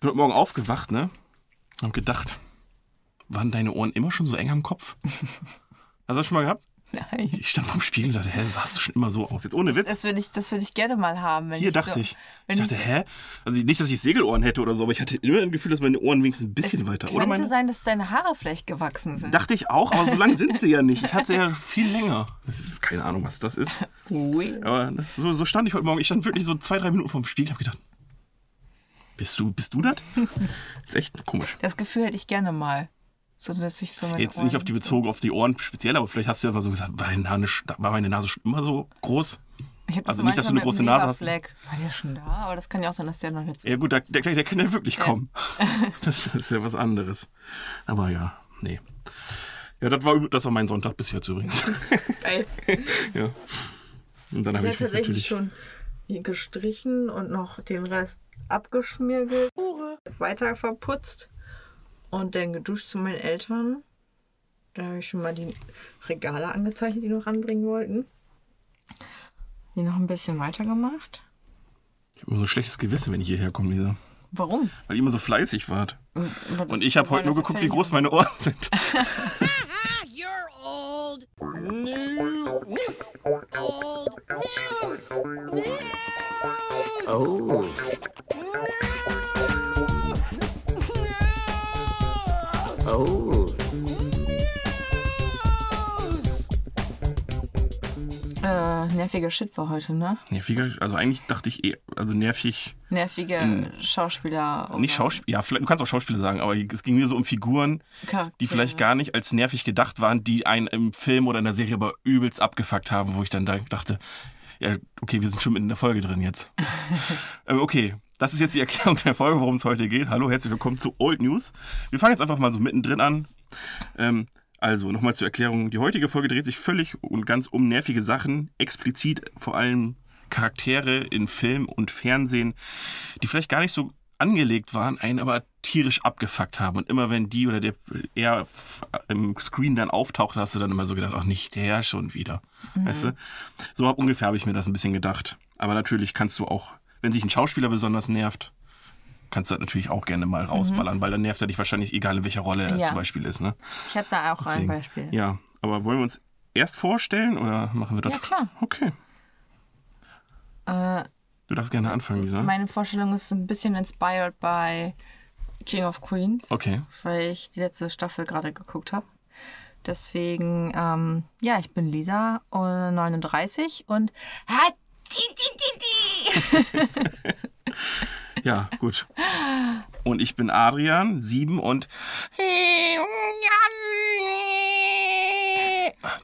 Ich bin heute Morgen aufgewacht, ne? Und hab gedacht, waren deine Ohren immer schon so eng am Kopf? Hast du das schon mal gehabt? Nein. Ich stand vorm Spiegel und dachte, hä, sahst du schon immer so aus? Jetzt ohne Witz. Das würde ich, das würde ich gerne mal haben. Wenn Hier ich dachte so, ich. Ich dachte, so- hä? Also nicht, dass ich Segelohren hätte oder so, aber ich hatte immer ein Gefühl, dass meine Ohren wenigstens ein bisschen es weiter. könnte Oder meine? sein, dass deine Haare vielleicht gewachsen sind. Dachte ich auch, aber so lang sind sie ja nicht. Ich hatte ja viel länger. Das ist, keine Ahnung, was das ist. Ui. Aber das, so, so stand ich heute Morgen. Ich stand wirklich so zwei, drei Minuten vorm Spiegel und hab gedacht, bist du, bist du das? ist echt komisch. Das Gefühl hätte ich gerne mal. So dass ich so meine Jetzt nicht auf die Ohren- bezogen auf die Ohren speziell, aber vielleicht hast du ja mal so gesagt, war, deine Nase, war meine Nase schon immer so groß? Ich hab das also nicht, dass du eine große Nase hast. Leberfleck. War der schon da? Aber das kann ja auch sein, dass der noch nicht so. Ja gut, der, der, der kann ja wirklich kommen. Das ist ja was anderes. Aber ja, nee. Ja, das war, das war mein Sonntag bis jetzt übrigens. Geil. ja. Und dann habe ich, mich natürlich... schon gestrichen und noch den Rest abgeschmirgelt, weiter verputzt und dann geduscht zu meinen Eltern. Da habe ich schon mal die Regale angezeichnet, die noch ranbringen wollten. Die noch ein bisschen weiter gemacht. Ich habe immer so ein schlechtes Gewissen, wenn ich hierher komme, Lisa. Warum? Weil ihr immer so fleißig wart. Aber das- Und ich habe heute nur geguckt, wie groß meine Ohren sind. You're old. News. news. Old news. News. Oh. Oh. Äh, nerviger Shit war heute, ne? Nerviger, also eigentlich dachte ich eh, also nervig, Nervige Schauspieler. nicht Schauspieler, ja, vielleicht, du kannst auch Schauspieler sagen, aber es ging mir so um Figuren, Charaktere. die vielleicht gar nicht als nervig gedacht waren, die einen im Film oder in der Serie aber übelst abgefuckt haben, wo ich dann da dachte, ja, okay, wir sind schon mitten in der Folge drin jetzt. ähm, okay, das ist jetzt die Erklärung der Folge, worum es heute geht. Hallo, herzlich willkommen zu Old News. Wir fangen jetzt einfach mal so mittendrin an. Ähm, also, nochmal zur Erklärung. Die heutige Folge dreht sich völlig und ganz um nervige Sachen, explizit vor allem Charaktere in Film und Fernsehen, die vielleicht gar nicht so angelegt waren, einen aber tierisch abgefuckt haben. Und immer wenn die oder der er f- im Screen dann auftaucht, hast du dann immer so gedacht, ach nicht der schon wieder. Weißt du? So ungefähr habe ich mir das ein bisschen gedacht. Aber natürlich kannst du auch, wenn sich ein Schauspieler besonders nervt, kannst du das natürlich auch gerne mal rausballern, weil dann nervt er dich wahrscheinlich, egal in welcher Rolle er Ja. zum Beispiel ist. Ne? Ich habe da auch ein Deswegen. Beispiel. Ja, aber wollen wir uns erst vorstellen oder machen wir das? Ja, klar. Okay. Äh, Du darfst gerne anfangen, Lisa. meine Vorstellung ist ein bisschen inspired by King of Queens. Okay. Weil ich die letzte Staffel gerade geguckt habe. Deswegen, ähm, ja, ich bin Lisa, äh, 39 und Ja, gut. Und ich bin Adrian, sieben und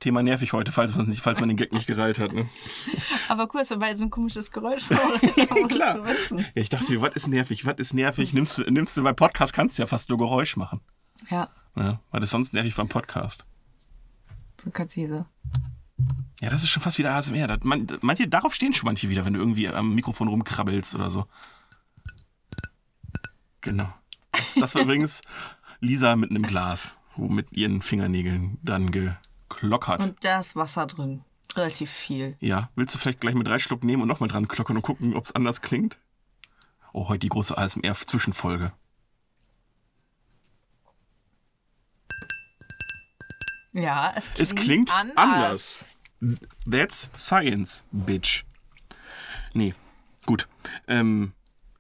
Thema nervig heute, falls man, falls man den Gag nicht gereilt hat. Ne? Aber cool, dass wir beide so ein komisches Geräusch machen. Klar. Ja, ich dachte, mir, was ist nervig, was ist nervig? Nimmst du, nimmst du beim Podcast kannst du ja fast nur Geräusch machen. Ja, Ja, was ist sonst nervig beim Podcast? so du so. Ja, das ist schon fast wieder ASMR. Das, man, manche, darauf stehen schon manche wieder, wenn du irgendwie am Mikrofon rumkrabbelst oder so. Genau. Das, das war übrigens Lisa mit einem Glas, wo mit ihren Fingernägeln dann geklockert. Und da ist Wasser drin. Relativ viel. ja, willst du vielleicht gleich mit drei Schluck nehmen und nochmal dran klockern und gucken, ob es anders klingt? Oh, heute die große ASMR-Zwischenfolge. Ja, es klingt, Es klingt anders. anders. That's science, bitch. Nee, gut. Ähm,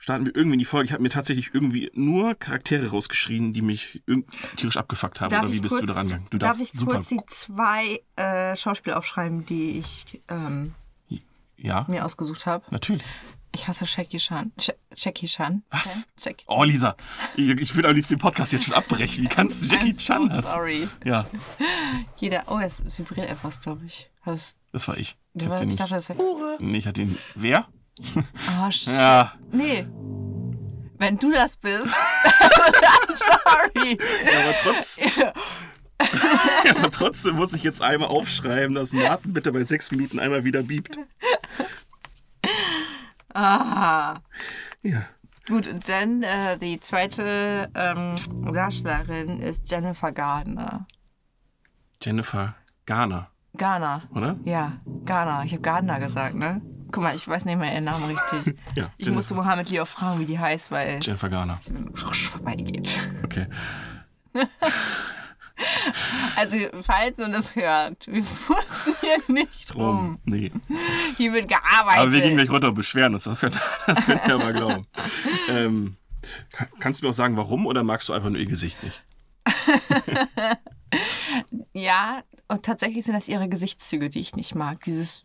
starten wir irgendwie in die Folge. Ich habe mir tatsächlich irgendwie nur Charaktere rausgeschrieben, die mich tierisch abgefuckt haben. Darf Oder wie ich bist kurz, du daran gegangen? Du darf ich super. kurz die zwei äh, Schauspieler aufschreiben, die ich ähm, ja, mir ausgesucht habe? natürlich. Ich hasse Jackie Chan. Ch Jackie Chan. Was? Ja, Jackie Oh, Lisa, ich, ich würde am liebsten den Podcast jetzt schon abbrechen. Wie kannst du Jackie I'm Chan so hassen? sorry. Ja, Jeder. Oh, es vibriert etwas, glaube ich. Was? das war ich. Ich, den ich nicht, dachte, das wäre. nee, ich hatte den. Wer? Oh, sh Ja, Nee. Wenn du das bist. sorry. Ja, aber, trotz, aber trotzdem muss ich jetzt einmal aufschreiben, dass Martin bitte bei sechs Minuten einmal wieder biebt. Ah. Ja. Gut, und dann äh, die zweite ähm, Darstellerin ist Jennifer Gardner. Jennifer Garner, Garner. oder? Ja, Garner. Ich habe Gardner gesagt, ne? Guck mal, ich weiß nicht mehr ihren Namen richtig. Ja, Ich musste Mohammed Lee auch fragen, wie die heißt, weil Jennifer Garner. sie mit dem Arsch vorbeigeht. Okay. Also, falls man das hört, wir furzen hier nicht rum. Rum. Nee. Hier wird gearbeitet. Aber wir gehen gleich runter und beschweren uns. Das könnt, das könnt ihr aber glauben. Ähm, ka- kannst du mir auch sagen, warum oder magst du einfach nur ihr Gesicht nicht? Ja, und tatsächlich sind das ihre Gesichtszüge, die ich nicht mag. Dieses,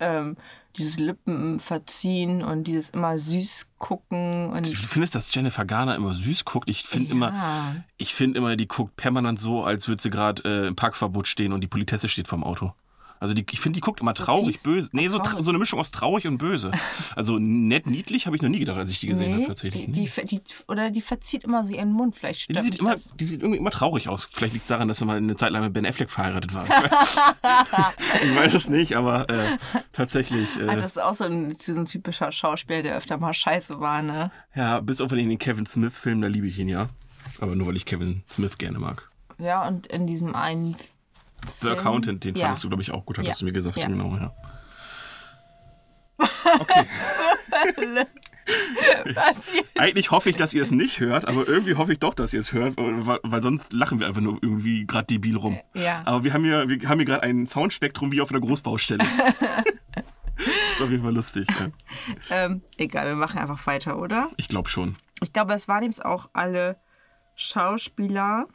ähm, dieses Lippenverziehen und dieses immer süß gucken und Du findest, dass Jennifer Garner immer süß guckt? Ich finde immer, Ja. ich finde immer, die guckt permanent so, als würde sie gerade äh, im Parkverbot stehen und die Politesse steht vorm Auto. Also die, ich finde, die guckt immer traurig, fies? böse. Nee, so, tra- Traurig. so eine Mischung aus traurig und böse. Also nett, niedlich habe ich noch nie gedacht, als ich die gesehen habe, tatsächlich. Die, die, die, oder die verzieht immer so ihren Mund, vielleicht Die stört sieht, immer, das. die sieht irgendwie immer traurig aus. Vielleicht liegt es daran, dass sie mal eine Zeit lang mit Ben Affleck verheiratet war. ich weiß es nicht, aber äh, tatsächlich. Ah, Äh, das ist auch so ein, so ein typischer Schauspieler, der öfter mal scheiße war, ne? ja, bis auf den Kevin Smith-Film, da liebe ich ihn ja. Aber nur weil ich Kevin Smith gerne mag. Ja, und in diesem einen The Film. Accountant, den Ja. fandest du, glaube ich, auch gut, hattest Ja. du mir gesagt. Ja. Genau, ja. Okay. Eigentlich hoffe ich, dass ihr es nicht hört, aber irgendwie hoffe ich doch, dass ihr es hört, weil, weil sonst lachen wir einfach nur irgendwie gerade debil rum. Ja. Aber wir haben hier, wir haben hier gerade ein Soundspektrum wie auf einer Großbaustelle. ist auf jeden Fall lustig. Ja. Ähm, egal, wir machen einfach weiter, oder? Ich glaube schon. Ich glaube, es waren jetzt auch alle Schauspieler,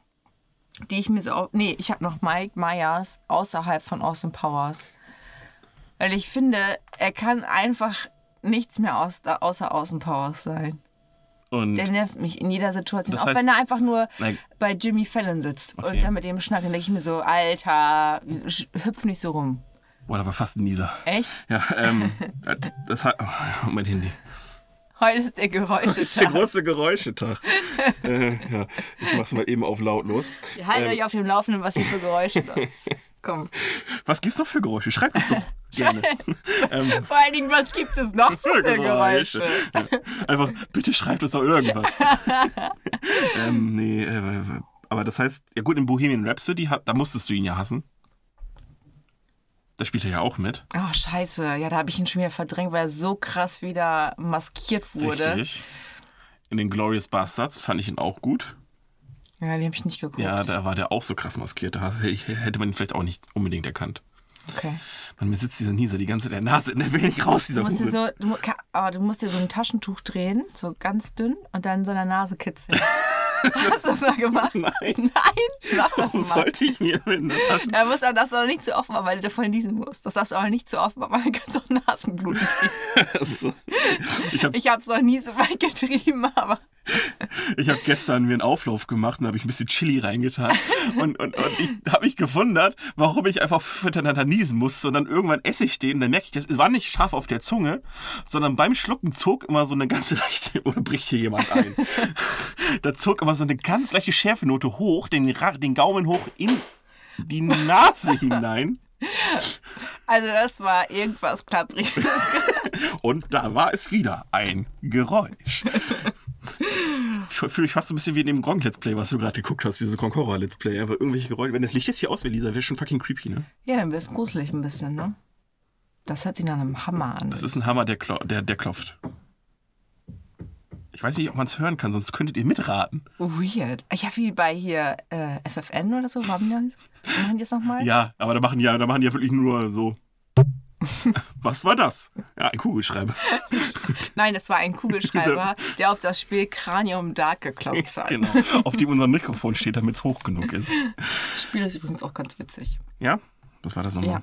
die ich mir so. Nee, ich habe noch Mike Myers außerhalb von Austin Powers. Weil ich finde, er kann einfach nichts mehr aus, außer Austin Powers sein. Und Der nervt mich in jeder Situation. Auch heißt- wenn er einfach nur Nein. bei Jimmy Fallon sitzt und Okay. dann mit dem schnackt, dann denke ich mir so, Alter, hüpf nicht so rum. boah, da war fast ein Nieser. Echt? Ja, ähm, äh, das hat. Oh, mein Handy. Heute ist der Geräusche. Das ist der große Geräuschetag. äh, ja, ich mach's mal eben auf lautlos. Haltet Ähm, euch auf dem Laufenden, was hier für Geräusche da. Komm. Was gibt's noch für Geräusche? Schreibt uns doch gerne. ähm, Vor allen Dingen, was gibt es noch für Geräusche? Ja. Einfach, bitte schreibt uns doch irgendwas. ähm, nee, äh, aber das heißt, ja gut, in Bohemian Rhapsody, da musstest du ihn ja hassen. Da spielt er ja auch mit. Oh, scheiße. Ja, da habe ich ihn schon wieder verdrängt, weil er so krass wieder maskiert wurde. Richtig. In den Glorious Bastards fand ich ihn auch gut. Ja, den habe ich nicht geguckt. Ja, da war der auch so krass maskiert. Da hätte man ihn vielleicht auch nicht unbedingt erkannt. okay. Man, mir sitzt dieser Nieser die ganze Zeit in der Nase, der will nicht raus, Du dieser musst, dir Hure. so, du, du musst dir so ein Taschentuch drehen, so ganz dünn, und dann in so einer Nase kitzeln. Hast du das mal gemacht? Nein. Nein? Mach das Warum mal. sollte ich mir mit einer Tasche... Ja, musst, aber darfst du auch nicht zu oft machen, weil du davon niesen musst. Das darfst du auch nicht zu oft machen, weil dann kannst du auch Nasenblut kriegen. So. Ich habe Ich habe es noch nie so weit getrieben, aber Ich habe gestern mir einen Auflauf gemacht und habe ich ein bisschen Chili reingetan. Und, und, und ich habe mich gewundert, warum ich einfach hintereinander niesen musste. Und dann irgendwann esse ich den. Dann merke ich, das war nicht scharf auf der Zunge, sondern beim Schlucken zog immer so eine ganze leichte. Oder bricht hier jemand ein? da zog immer so eine ganz leichte Schärfenote hoch, den, den Gaumen hoch in die Nase hinein. also das war irgendwas klappriges. Und da war es wieder ein Geräusch. Ich fühle mich fast so ein bisschen wie in dem Gronk Let's Play, was du gerade geguckt hast, dieses Concora Let's Play. Einfach irgendwelche Geräusche. Wenn das Licht jetzt hier aus wäre, Lisa, wäre schon fucking creepy, ne? Ja, dann wirst gruselig ein bisschen, ne? Das hört sich nach einem Hammer an. Das ist ein Hammer, der, der, der klopft. Ich weiß nicht, ob man es hören kann, sonst könntet ihr mitraten. weird. Ja, wie bei hier äh, FFN oder so. Warum machen die das nochmal? Ja, aber da machen die ja, da machen die ja wirklich nur so. Was war das? Ja, ein Kugelschreiber. Nein, es war ein Kugelschreiber, der auf das Spiel Cranium Dark geklopft hat. Genau. Auf dem unser Mikrofon steht, damit es hoch genug ist. Das Spiel ist übrigens auch ganz witzig. Ja? Was war das nochmal? Ja.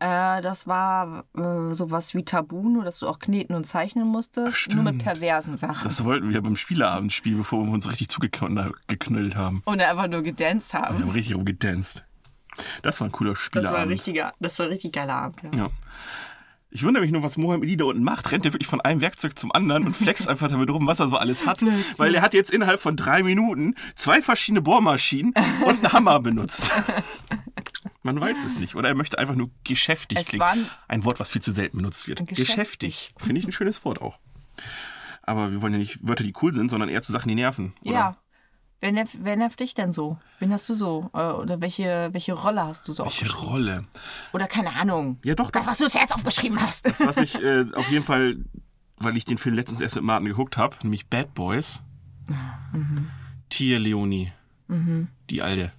Äh, das war äh, sowas wie Tabu, nur dass du auch kneten und zeichnen musstest. stimmt. Nur mit perversen Sachen. Das wollten wir beim Spieleabend spielen, bevor wir uns richtig zugeknüllt haben. und einfach nur gedanced Wir haben. haben richtig rumgedanced. Das war ein cooler Das war, ein Spieleabend. richtiger, das war ein richtig geiler Abend. Ja. Ja. Ich wundere mich nur, was Mohamed Ali da unten macht. Rennt er wirklich von einem Werkzeug zum anderen und flext einfach damit rum, was er so alles hat. Weil er hat jetzt innerhalb von drei Minuten zwei verschiedene Bohrmaschinen und einen Hammer benutzt. Man weiß es nicht. Oder er möchte einfach nur geschäftig Es klingen. Ein Wort, was viel zu selten benutzt wird. Geschäftig. Geschäftig. Finde ich ein schönes Wort auch. Aber wir wollen ja nicht Wörter, die cool sind, sondern eher zu Sachen, die nerven. Oder? Ja. Wer nervt, wer nervt dich denn so? Wen hast du so? Äh, Oder welche, welche Rolle hast du so Welche? Rolle? Oder keine Ahnung. Ja, doch, Das, was du zuerst aufgeschrieben hast. Das, was ich äh, auf jeden Fall, weil ich den Film letztens erst mit Martin geguckt habe, nämlich Bad Boys. Tia Leoni. Die alte.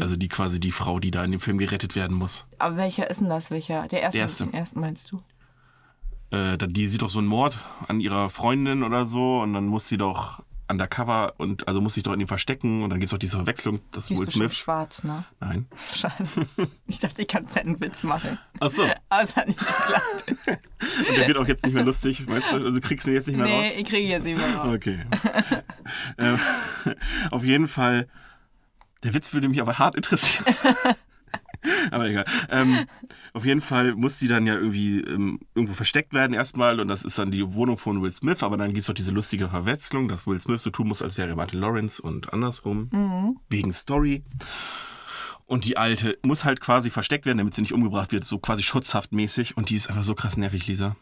Also die quasi die Frau, die da in dem Film gerettet werden muss. Aber welcher ist denn das? Welcher? Der erste? Der erste. Den ersten meinst du? Äh, die sieht doch so einen Mord an ihrer Freundin oder so und dann muss sie doch undercover und also muss sich doch in ihm verstecken und dann gibt es doch diese Verwechslung, dass Die ist Will Smith. schwarz, ne? Nein. Schade. Ich dachte, ich kann einen Witz machen. Achso. Und Aber es hat nicht geklappt. der wird auch jetzt nicht mehr lustig, weißt du? Also kriegst du ihn jetzt nicht mehr raus. Nee, ich kriege jetzt nicht mehr raus. Okay. ähm, auf jeden Fall, der Witz würde mich aber hart interessieren. aber egal. Ähm, auf jeden Fall muss sie dann ja irgendwie ähm, irgendwo versteckt werden erstmal und das ist dann die Wohnung von Will Smith, aber dann gibt es auch diese lustige Verwechslung, dass Will Smith so tun muss, als wäre Martin Lawrence und andersrum. Wegen Story. Und die Alte muss halt quasi versteckt werden, damit sie nicht umgebracht wird, so quasi schutzhaftmäßig. Und die ist einfach so krass nervig, Lisa.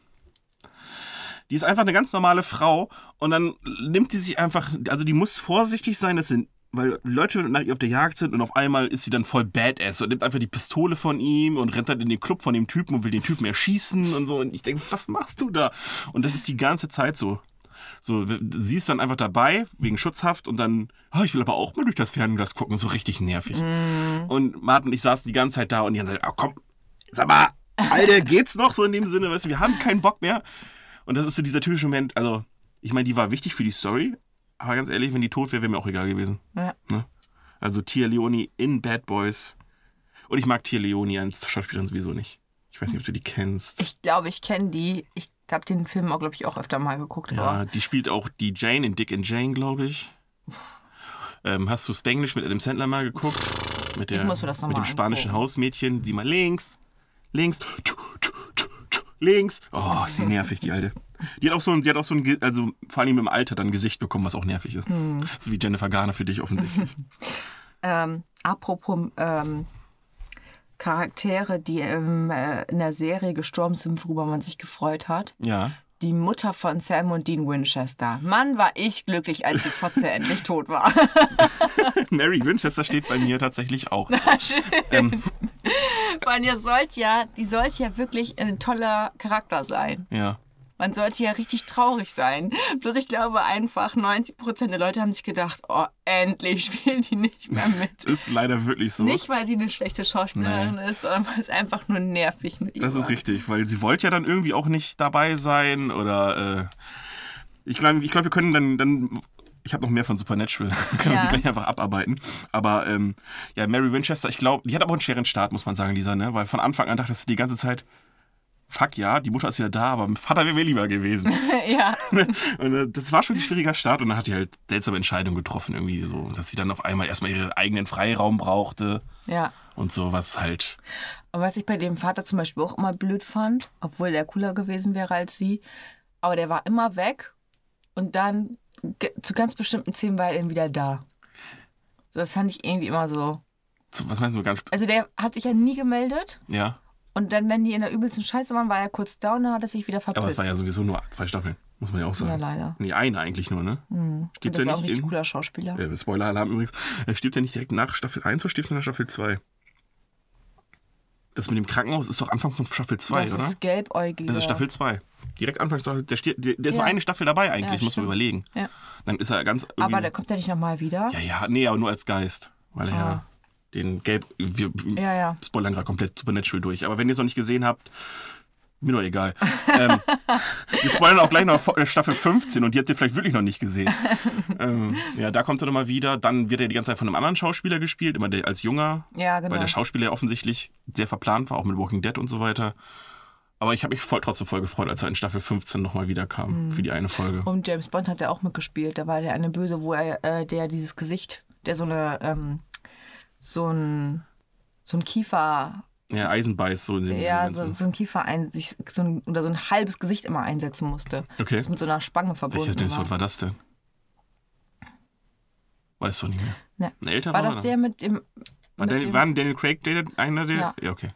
Die ist einfach eine ganz normale Frau und dann nimmt sie sich einfach, also die muss vorsichtig sein, dass sie, weil Leute nach ihr auf der Jagd sind und auf einmal ist sie dann voll badass und nimmt einfach die Pistole von ihm und rennt dann in den Club von dem Typen und will den Typen erschießen und so. Und ich denke, was machst du da? Und das ist die ganze Zeit so. So, sie ist dann einfach dabei, wegen Schutzhaft und dann, oh, ich will aber auch mal durch das Fernglas gucken, so richtig nervig. Und Martin und ich saßen die ganze Zeit da und die ganze Zeit, oh, komm, sag mal, Alter, geht's noch so in dem Sinne, weißt du, wir haben keinen Bock mehr. Und das ist so dieser typische Moment, also, ich meine, die war wichtig für die Story, aber ganz ehrlich, wenn die tot wäre, wäre mir auch egal gewesen. Ja. Ne? Also Tia Leoni in Bad Boys. Und ich mag Tia Leoni als Schauspielerin sowieso nicht. Ich weiß nicht, ob du die kennst. Ich glaube, ich kenne die. Ich habe den Film auch, glaube ich, auch öfter mal geguckt. Ja, die spielt auch die Jane in Dick and Jane, glaube ich. Ähm, hast du Spanglish mit Adam Sandler mal geguckt? Mit, der, Ich muss mir das noch mit dem spanischen angucken. Hausmädchen. Sieh mal links, links, tschu, tschu, tschu, tschu, links. Oh, ist die nervig, die Alte. Die hat auch so ein, die hat auch so ein, also vor allem im Alter dann ein Gesicht bekommen, was auch nervig ist. Hm. So wie Jennifer Garner für dich offensichtlich. Ähm, apropos ähm, Charaktere, die im, äh, in der Serie gestorben sind, worüber man sich gefreut hat. ja. Die Mutter von Sam und Dean Winchester. Mann, war ich glücklich, als die Fotze endlich tot war. Mary Winchester steht bei mir tatsächlich auch. Schön. Ähm, Weil ihr sollt ja, die sollte ja wirklich ein toller Charakter sein. ja. Man sollte ja richtig traurig sein. Bloß ich glaube einfach, 90% der Leute haben sich gedacht, oh, endlich spielen die nicht mehr mit. Ist leider wirklich so. Nicht, weil sie eine schlechte Schauspielerin ist, sondern weil es einfach nur nervig mit ihr Das ist war. richtig, weil sie wollte ja dann irgendwie auch nicht dabei sein oder äh, ich glaube, ich glaub, wir können dann, dann ich habe noch mehr von Supernatural, können Ja. wir gleich einfach abarbeiten. Aber ähm, ja, Mary Winchester, ich glaube, die hat aber auch einen schweren Start, muss man sagen, Lisa, ne? Weil von Anfang an dachtest du die ganze Zeit, fuck ja, die Mutter ist wieder da, aber mein Vater wäre mir lieber gewesen. ja. und äh, das war schon ein schwieriger Start und dann hat die halt seltsame Entscheidungen getroffen, irgendwie so, dass sie dann auf einmal erstmal ihren eigenen Freiraum brauchte ja. und so, was halt. Und was ich bei dem Vater zum Beispiel auch immer blöd fand, obwohl der cooler gewesen wäre als sie, aber der war immer weg und dann zu ganz bestimmten Szenen war er dann wieder da. Das fand ich irgendwie immer so. So, was meinst du ganz. Also der hat sich ja nie gemeldet Ja, und dann, wenn die in der übelsten Scheiße waren, war er kurz und dann hat er sich wieder verpisst. aber es war ja sowieso nur zwei Staffeln, muss man ja auch sagen. Ja, leider. Nee, eine eigentlich nur, ne? Und Stirbt das er ist auch ein nicht richtig in. cooler Schauspieler. Äh, Spoiler-Alarm übrigens. Er stirbt er nicht direkt nach Staffel 1 oder stirbt er nach Staffel 2? Das mit dem Krankenhaus ist doch Anfang von Staffel 2, das oder? ist gelbäugig. Das ist Staffel 2. Direkt Anfang Staffel. Der, stirbt, der, der ist Ja. nur eine Staffel dabei eigentlich, Ja, muss man überlegen. Ja. Dann ist er ganz. Aber der kommt ja nicht nochmal wieder. Ja, ja, nee, aber nur als Geist. Weil er ja den Gelb. Wir. Ja, ja. spoilern gerade komplett Supernatural durch. Aber wenn ihr es noch nicht gesehen habt, mir doch egal. ähm, wir spoilern auch gleich noch äh, Staffel 15 und die habt ihr vielleicht wirklich noch nicht gesehen. ähm, ja, da kommt er nochmal wieder. Dann wird er die ganze Zeit von einem anderen Schauspieler gespielt, immer der, als Junger. Ja, genau. Weil der Schauspieler ja offensichtlich sehr verplant war, auch mit Walking Dead und so weiter. Aber ich habe mich voll, trotzdem voll gefreut, als er in Staffel 15 nochmal wiederkam Mhm. für die eine Folge. Und James Bond hat er auch mitgespielt. Da war der eine Böse, wo er, äh, der dieses Gesicht, der so eine, ähm, so ein, so ein Kiefer, Ja, Eisenbeiß so in dem ja, so, so ein Kiefer ein, sich, so ein, oder so ein halbes Gesicht immer einsetzen musste. Okay. Das mit so einer Spange verbunden Bond war. war das denn? Weißt du nicht mehr. Ne. Ein älterer? War das oder? der mit dem. War, mit Daniel, dem war Daniel Craig der, einer der? Ja. ja okay.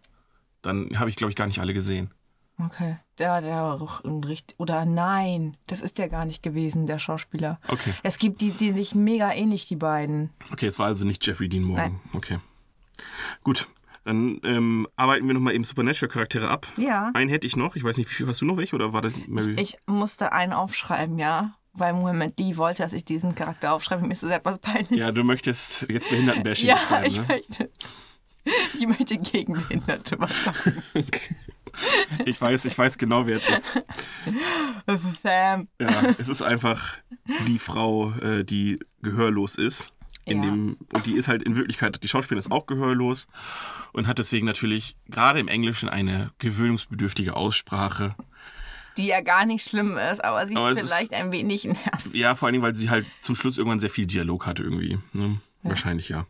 Dann habe ich, glaube ich, gar nicht alle gesehen. okay. Der, der richtig. Oder nein, das ist der gar nicht gewesen, der Schauspieler. Okay. Es gibt die, die sich mega ähnlich, die beiden. Okay, es war also nicht Jeffrey Dean Morgan. Nein. Okay. Gut. Dann ähm, arbeiten wir nochmal eben Supernatural-Charaktere ab. Ja. Einen hätte ich noch. Ich weiß nicht, wie viel hast du noch welche oder war das Mary? Ich musste einen aufschreiben, ja. Weil Mohammed Lee wollte, dass ich diesen Charakter aufschreibe. Mir ist das etwas peinlich. ja, du möchtest jetzt Behindertenbashing Ja, betreiben, ich ne? möchte. Ich möchte gegen Behinderte was sagen. Ich weiß, ich weiß genau, wer es ist. Das ist Sam. Ja, es ist einfach die Frau, äh, die gehörlos ist. In Ja. dem, und die ist halt in Wirklichkeit, die Schauspielerin ist auch gehörlos und hat deswegen natürlich gerade im Englischen eine gewöhnungsbedürftige Aussprache. Die ja gar nicht schlimm ist, aber sie Aber ist ist- vielleicht ein wenig nervig. Ja, vor allen Dingen, weil sie halt zum Schluss irgendwann sehr viel Dialog hatte irgendwie. Ne? Wahrscheinlich ja.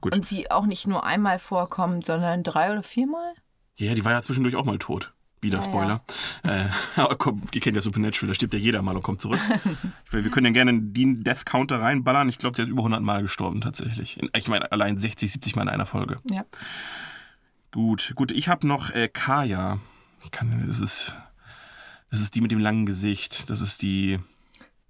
Gut. Und sie auch nicht nur einmal vorkommt, sondern drei oder viermal? Ja, die war ja zwischendurch auch mal tot. Wieder Ja, Spoiler. Äh, aber komm, ihr kennt ja Supernatural, da stirbt ja jeder mal und kommt zurück. Will- Wir können ja gerne den Death Counter reinballern. Ich glaube, der ist über 100 Mal gestorben tatsächlich. Ich meine, allein 60, 70 Mal in einer Folge. Ja. Gut, gut. Ich habe noch äh, Kaya. Ich kann, das ist, das ist die mit dem langen Gesicht. Das ist die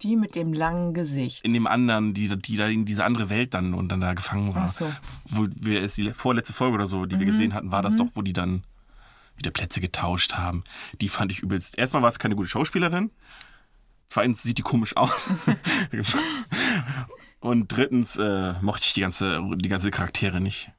Die mit dem langen Gesicht. in dem anderen, die, die da in diese andere Welt dann und dann da gefangen war. Ach so. Wo wir es die vorletzte Folge oder so, die wir gesehen hatten, war das doch, wo die dann wieder Plätze getauscht haben. Die fand ich übelst. Erstmal war es keine gute Schauspielerin. Zweitens sieht die komisch aus. und drittens äh, mochte ich die ganze, die ganze Charaktere nicht.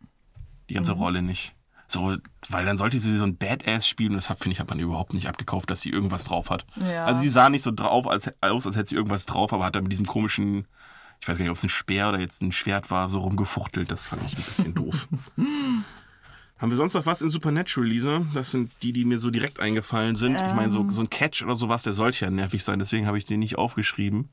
Die ganze Rolle nicht. So, weil dann sollte sie so ein Badass spielen und das finde ich, hat man überhaupt nicht abgekauft, dass sie irgendwas drauf hat. Ja. Also sie sah nicht so drauf als, aus, als hätte sie irgendwas drauf, aber hat dann mit diesem komischen, ich weiß gar nicht, ob es ein Speer oder jetzt ein Schwert war, so rumgefuchtelt. Das fand ich ein bisschen doof. Haben wir sonst noch was in Supernatural, Lisa? Das sind die, die mir so direkt eingefallen sind. Ich meine, so, so ein Catch oder sowas, der sollte ja nervig sein, deswegen habe ich den nicht aufgeschrieben.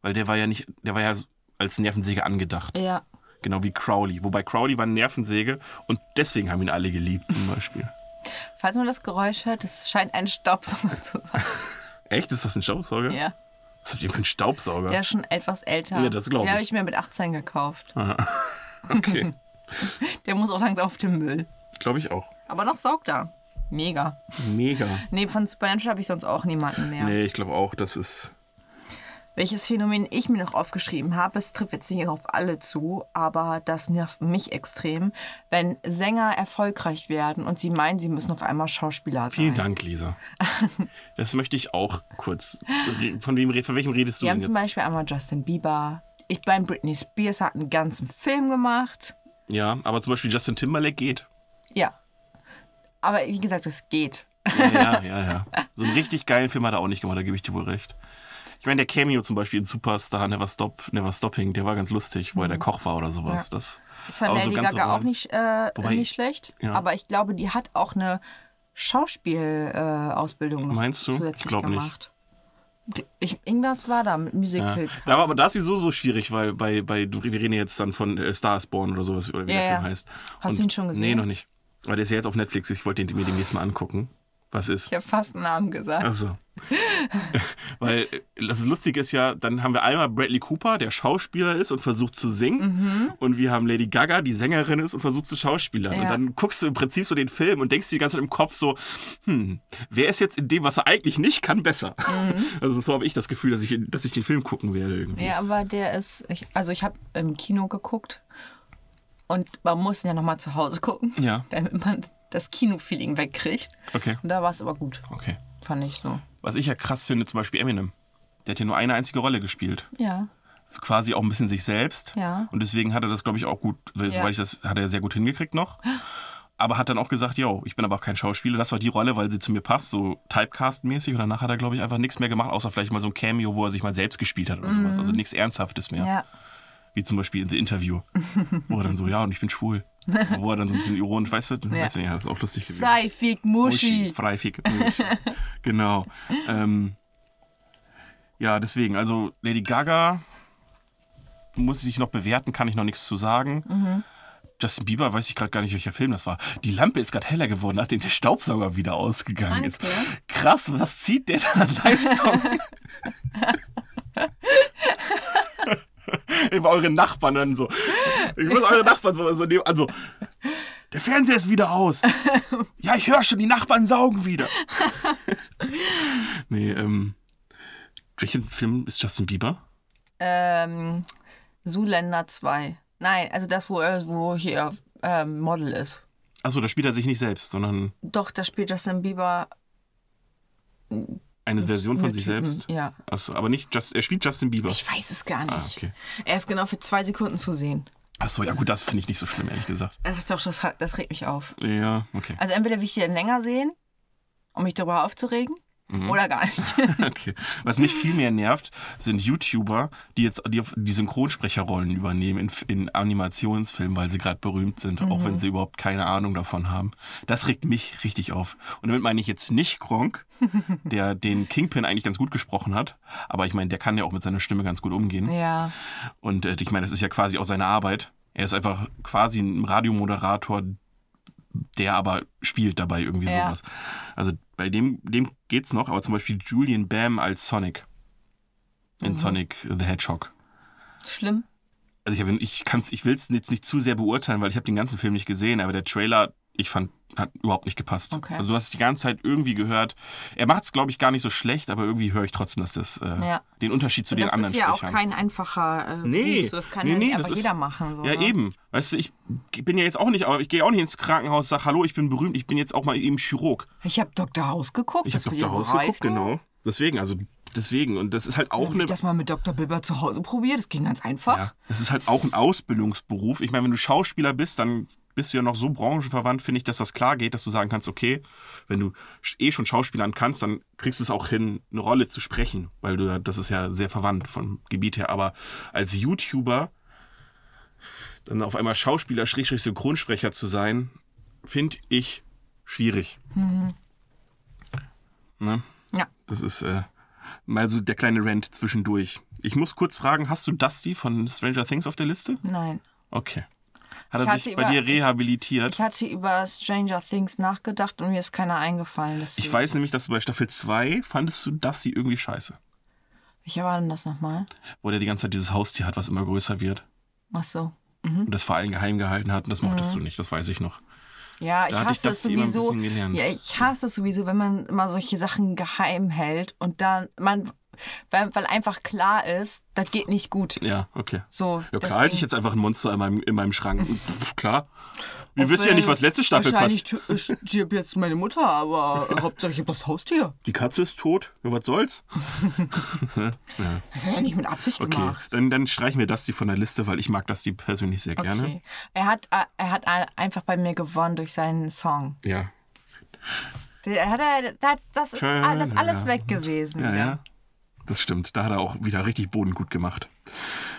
Weil der war ja nicht, der war ja als Nervensäge angedacht. Ja. Genau wie Crowley. Wobei Crowley war eine Nervensäge und deswegen haben ihn alle geliebt, zum Beispiel. Falls man das Geräusch hört, das scheint ein Staubsauger zu sein. Echt? Ist das ein Staubsauger? Ja. Was habt ihr für einen Staubsauger? Der ist schon etwas älter. Ja, das glaub Den habe ich. ich mir mit 18 gekauft. Okay. Der muss auch langsam auf den Müll. Glaube ich auch. Aber noch saugt er. Mega. Mega. Nee, von Supernatural habe ich sonst auch niemanden mehr. Nee, ich glaube auch, das ist. Welches Phänomen ich mir noch aufgeschrieben habe, es trifft jetzt nicht auf alle zu, aber das nervt mich extrem, wenn Sänger erfolgreich werden und sie meinen, sie müssen auf einmal Schauspieler sein. Vielen Dank, Lisa. Das möchte ich auch kurz. Von, wem, von welchem redest du Wir haben denn zum jetzt? Beispiel einmal Justin Bieber. Ich meine, Britney Spears hat einen ganzen Film gemacht. Ja, aber zum Beispiel Justin Timberlake geht. Ja. Aber wie gesagt, es geht. Ja, ja, ja, ja. So einen richtig geilen Film hat er auch nicht gemacht, da gebe ich dir wohl recht. Ich meine, der Cameo zum Beispiel in Superstar Never Stop, Never Stopping, der war ganz lustig, wo er der Koch war oder sowas. Ja. Das, Ich fand so Lady ganze Gaga auch Rollen. nicht, äh, Wobei- nicht schlecht. ja. Aber ich glaube, die hat auch eine Schauspielausbildung äh, Meinst du? zusätzlich Ich glaub nicht. gemacht. Ich, irgendwas war da mit Ja. Musical. Da war aber das sowieso so schwierig, weil bei, bei wir reden jetzt dann von äh, Star is Born oder sowas, oder wie Ja, der ja. Film heißt. Hast du ihn schon gesehen? Nee, noch nicht. Aber der ist ja jetzt auf Netflix, ich wollte den mir demnächst mal angucken. Was ist? Ich habe fast einen Namen gesagt. Achso. Weil das Lustige ist ja, dann haben wir einmal Bradley Cooper, der Schauspieler ist und versucht zu singen. Und wir haben Lady Gaga, die Sängerin ist und versucht zu schauspielern. Ja. Und dann guckst du im Prinzip so den Film und denkst dir die ganze Zeit im Kopf so, hm, wer ist jetzt in dem, was er eigentlich nicht kann, besser? Also so habe ich das Gefühl, dass ich, dass ich den Film gucken werde irgendwie. Ja, aber der ist. Ich, also, ich habe im Kino geguckt und man muss ja nochmal zu Hause gucken, Ja, damit man das Kino-Feeling wegkriegt. okay, Und da war es aber gut, okay. fand ich so. Was ich ja krass finde, zum Beispiel Eminem. Der hat ja nur eine einzige Rolle gespielt. Ja. Ist quasi auch ein bisschen sich selbst. Ja. Und deswegen hat er das, glaube ich, auch gut, weil, Ja. soweit ich das, hat er sehr gut hingekriegt noch. Aber hat dann auch gesagt, yo, ich bin aber auch kein Schauspieler. Das war die Rolle, weil sie zu mir passt, so Typecast-mäßig. Und danach hat er, glaube ich, einfach nichts mehr gemacht, außer vielleicht mal so ein Cameo, wo er sich mal selbst gespielt hat oder sowas. Also nichts Ernsthaftes mehr. Mhm. Ja. Wie zum Beispiel in The Interview. wo er dann so, ja, und ich bin schwul. wo er dann so ein bisschen ironisch, weißt du, Ja. weißt du, ja, das ist auch lustig gewesen. Freifig Muschi. Freifig Muschi. genau. Ähm, ja, deswegen, also Lady Gaga muss ich noch bewerten, kann ich noch nichts zu sagen. Mhm. Justin Bieber weiß ich gerade gar nicht, welcher Film das war. Die Lampe ist gerade heller geworden, nachdem der Staubsauger wieder ausgegangen ist. Danke. Krass, was zieht der da an Leistung? Über eure Nachbarn dann so. Ich muss eure Nachbarn so, so nehmen. Also, der Fernseher ist wieder aus. Ja, ich höre schon, die Nachbarn saugen wieder. nee, ähm. Welchen Film ist Justin Bieber? Ähm, Zuländer 2. Nein, also das, wo er wo hier ähm, Model ist. Achso, da spielt er sich nicht selbst, sondern Doch, da spielt Justin Bieber eine Version von sich Typen, selbst. Ja. Achso, aber nicht Just, er spielt Justin Bieber. Ich weiß es gar nicht. Ah, okay. Er ist genau für zwei Sekunden zu sehen. Achso, ja gut, das finde ich nicht so schlimm, ehrlich gesagt. Das ist doch, das, das regt mich auf. Ja, okay. Also entweder will ich den länger sehen, um mich darüber aufzuregen, Mhm. oder gar nicht. Okay. Was mich viel mehr nervt, sind YouTuber, die jetzt die, die Synchronsprecherrollen übernehmen in, in Animationsfilmen, weil sie gerade berühmt sind, auch wenn sie überhaupt keine Ahnung davon haben. Das regt mich richtig auf. Und damit meine ich jetzt nicht Gronk, der den Kingpin eigentlich ganz gut gesprochen hat, aber ich meine, der kann ja auch mit seiner Stimme ganz gut umgehen. ja. Und äh, ich meine, das ist ja quasi auch seine Arbeit. Er ist einfach quasi ein Radiomoderator, der aber spielt dabei irgendwie Ja. sowas. Also bei dem, dem geht's noch, aber zum Beispiel Julian Bam als Sonic. In Sonic the Hedgehog. Schlimm. Also ich, hab, ich, kann's, ich will es jetzt nicht zu sehr beurteilen, weil ich habe den ganzen Film nicht gesehen, aber der Trailer, ich fand, hat überhaupt nicht gepasst. Okay. Also du hast die ganze Zeit irgendwie gehört. Er macht es, glaube ich, gar nicht so schlecht, aber irgendwie höre ich trotzdem, dass das äh, Ja. den Unterschied zu den das anderen ist ja auch Sprechern. kein einfacher äh, Nee, Beruf. So, Das kann nee, ja nee, nicht das einfach ist- jeder machen. So, Ja, ne? eben. Weißt du, ich bin ja jetzt auch nicht, aber ich gehe auch nicht ins Krankenhaus, sag Hallo, ich bin berühmt, ich bin jetzt auch mal eben Chirurg. Ich habe Dr. House geguckt. Ich das habe Dr. House auch geguckt, genau. Deswegen, also deswegen. Und das ist halt auch eine. ich das mal mit Dr. Bilber zu Hause probiert. Das ging ganz einfach. Ja, das ist halt auch ein Ausbildungsberuf. Ich meine, wenn du Schauspieler bist, dann bist du ja noch so branchenverwandt, finde ich, dass das klar geht, dass du sagen kannst, okay, wenn du eh schon Schauspielern kannst, dann kriegst du es auch hin, eine Rolle zu sprechen, weil du, ja- das ist ja sehr verwandt vom Gebiet her. Aber als YouTuber dann auf einmal Schauspieler, Schrägstrich Synchronsprecher zu sein, finde ich schwierig. Ne? Ja. Das ist äh, mal so der kleine Rant zwischendurch. Ich muss kurz fragen, hast du Dusty von Stranger Things auf der Liste? Nein. Okay. Hat Ich er sich bei über- dir rehabilitiert? Ich hatte über Stranger Things nachgedacht und mir ist keiner eingefallen. Deswegen. Ich weiß nämlich, dass du bei Staffel 2 fandest du Dusty irgendwie scheiße. Welcher war denn das nochmal? Wo der die ganze Zeit dieses Haustier hat, was immer größer wird. Ach so. Und das vor allen geheim gehalten hat. Und das mochtest Mhm. du nicht, das weiß ich noch. Ja, ich Da ich hasse es das sowieso. Ja, ich hasse es sowieso, wenn man immer solche Sachen geheim hält und dann man, weil, weil einfach klar ist, das geht nicht gut. Ja, okay. So. Ja, klar halte ich jetzt einfach ein Monster in meinem, in meinem Schrank. Klar. Wir wissen ja nicht, was letzte Staffel Wahrscheinlich passt. st- stirbt jetzt meine Mutter, aber Hauptsache ich hab das Haustier. Die Katze ist tot. Ja, was soll's? ja. Das hat er nicht mit Absicht Okay, gemacht. dann, dann streichen wir Dusty von der Liste, weil ich mag Dusty persönlich sehr gerne. Okay. Er hat, äh, er hat ein- einfach bei mir gewonnen durch seinen Song. Ja. Der hat, er- da- das ist alles, alles weg gewesen. Ja, ja. Das stimmt. Da hat er auch wieder richtig Boden gut gemacht.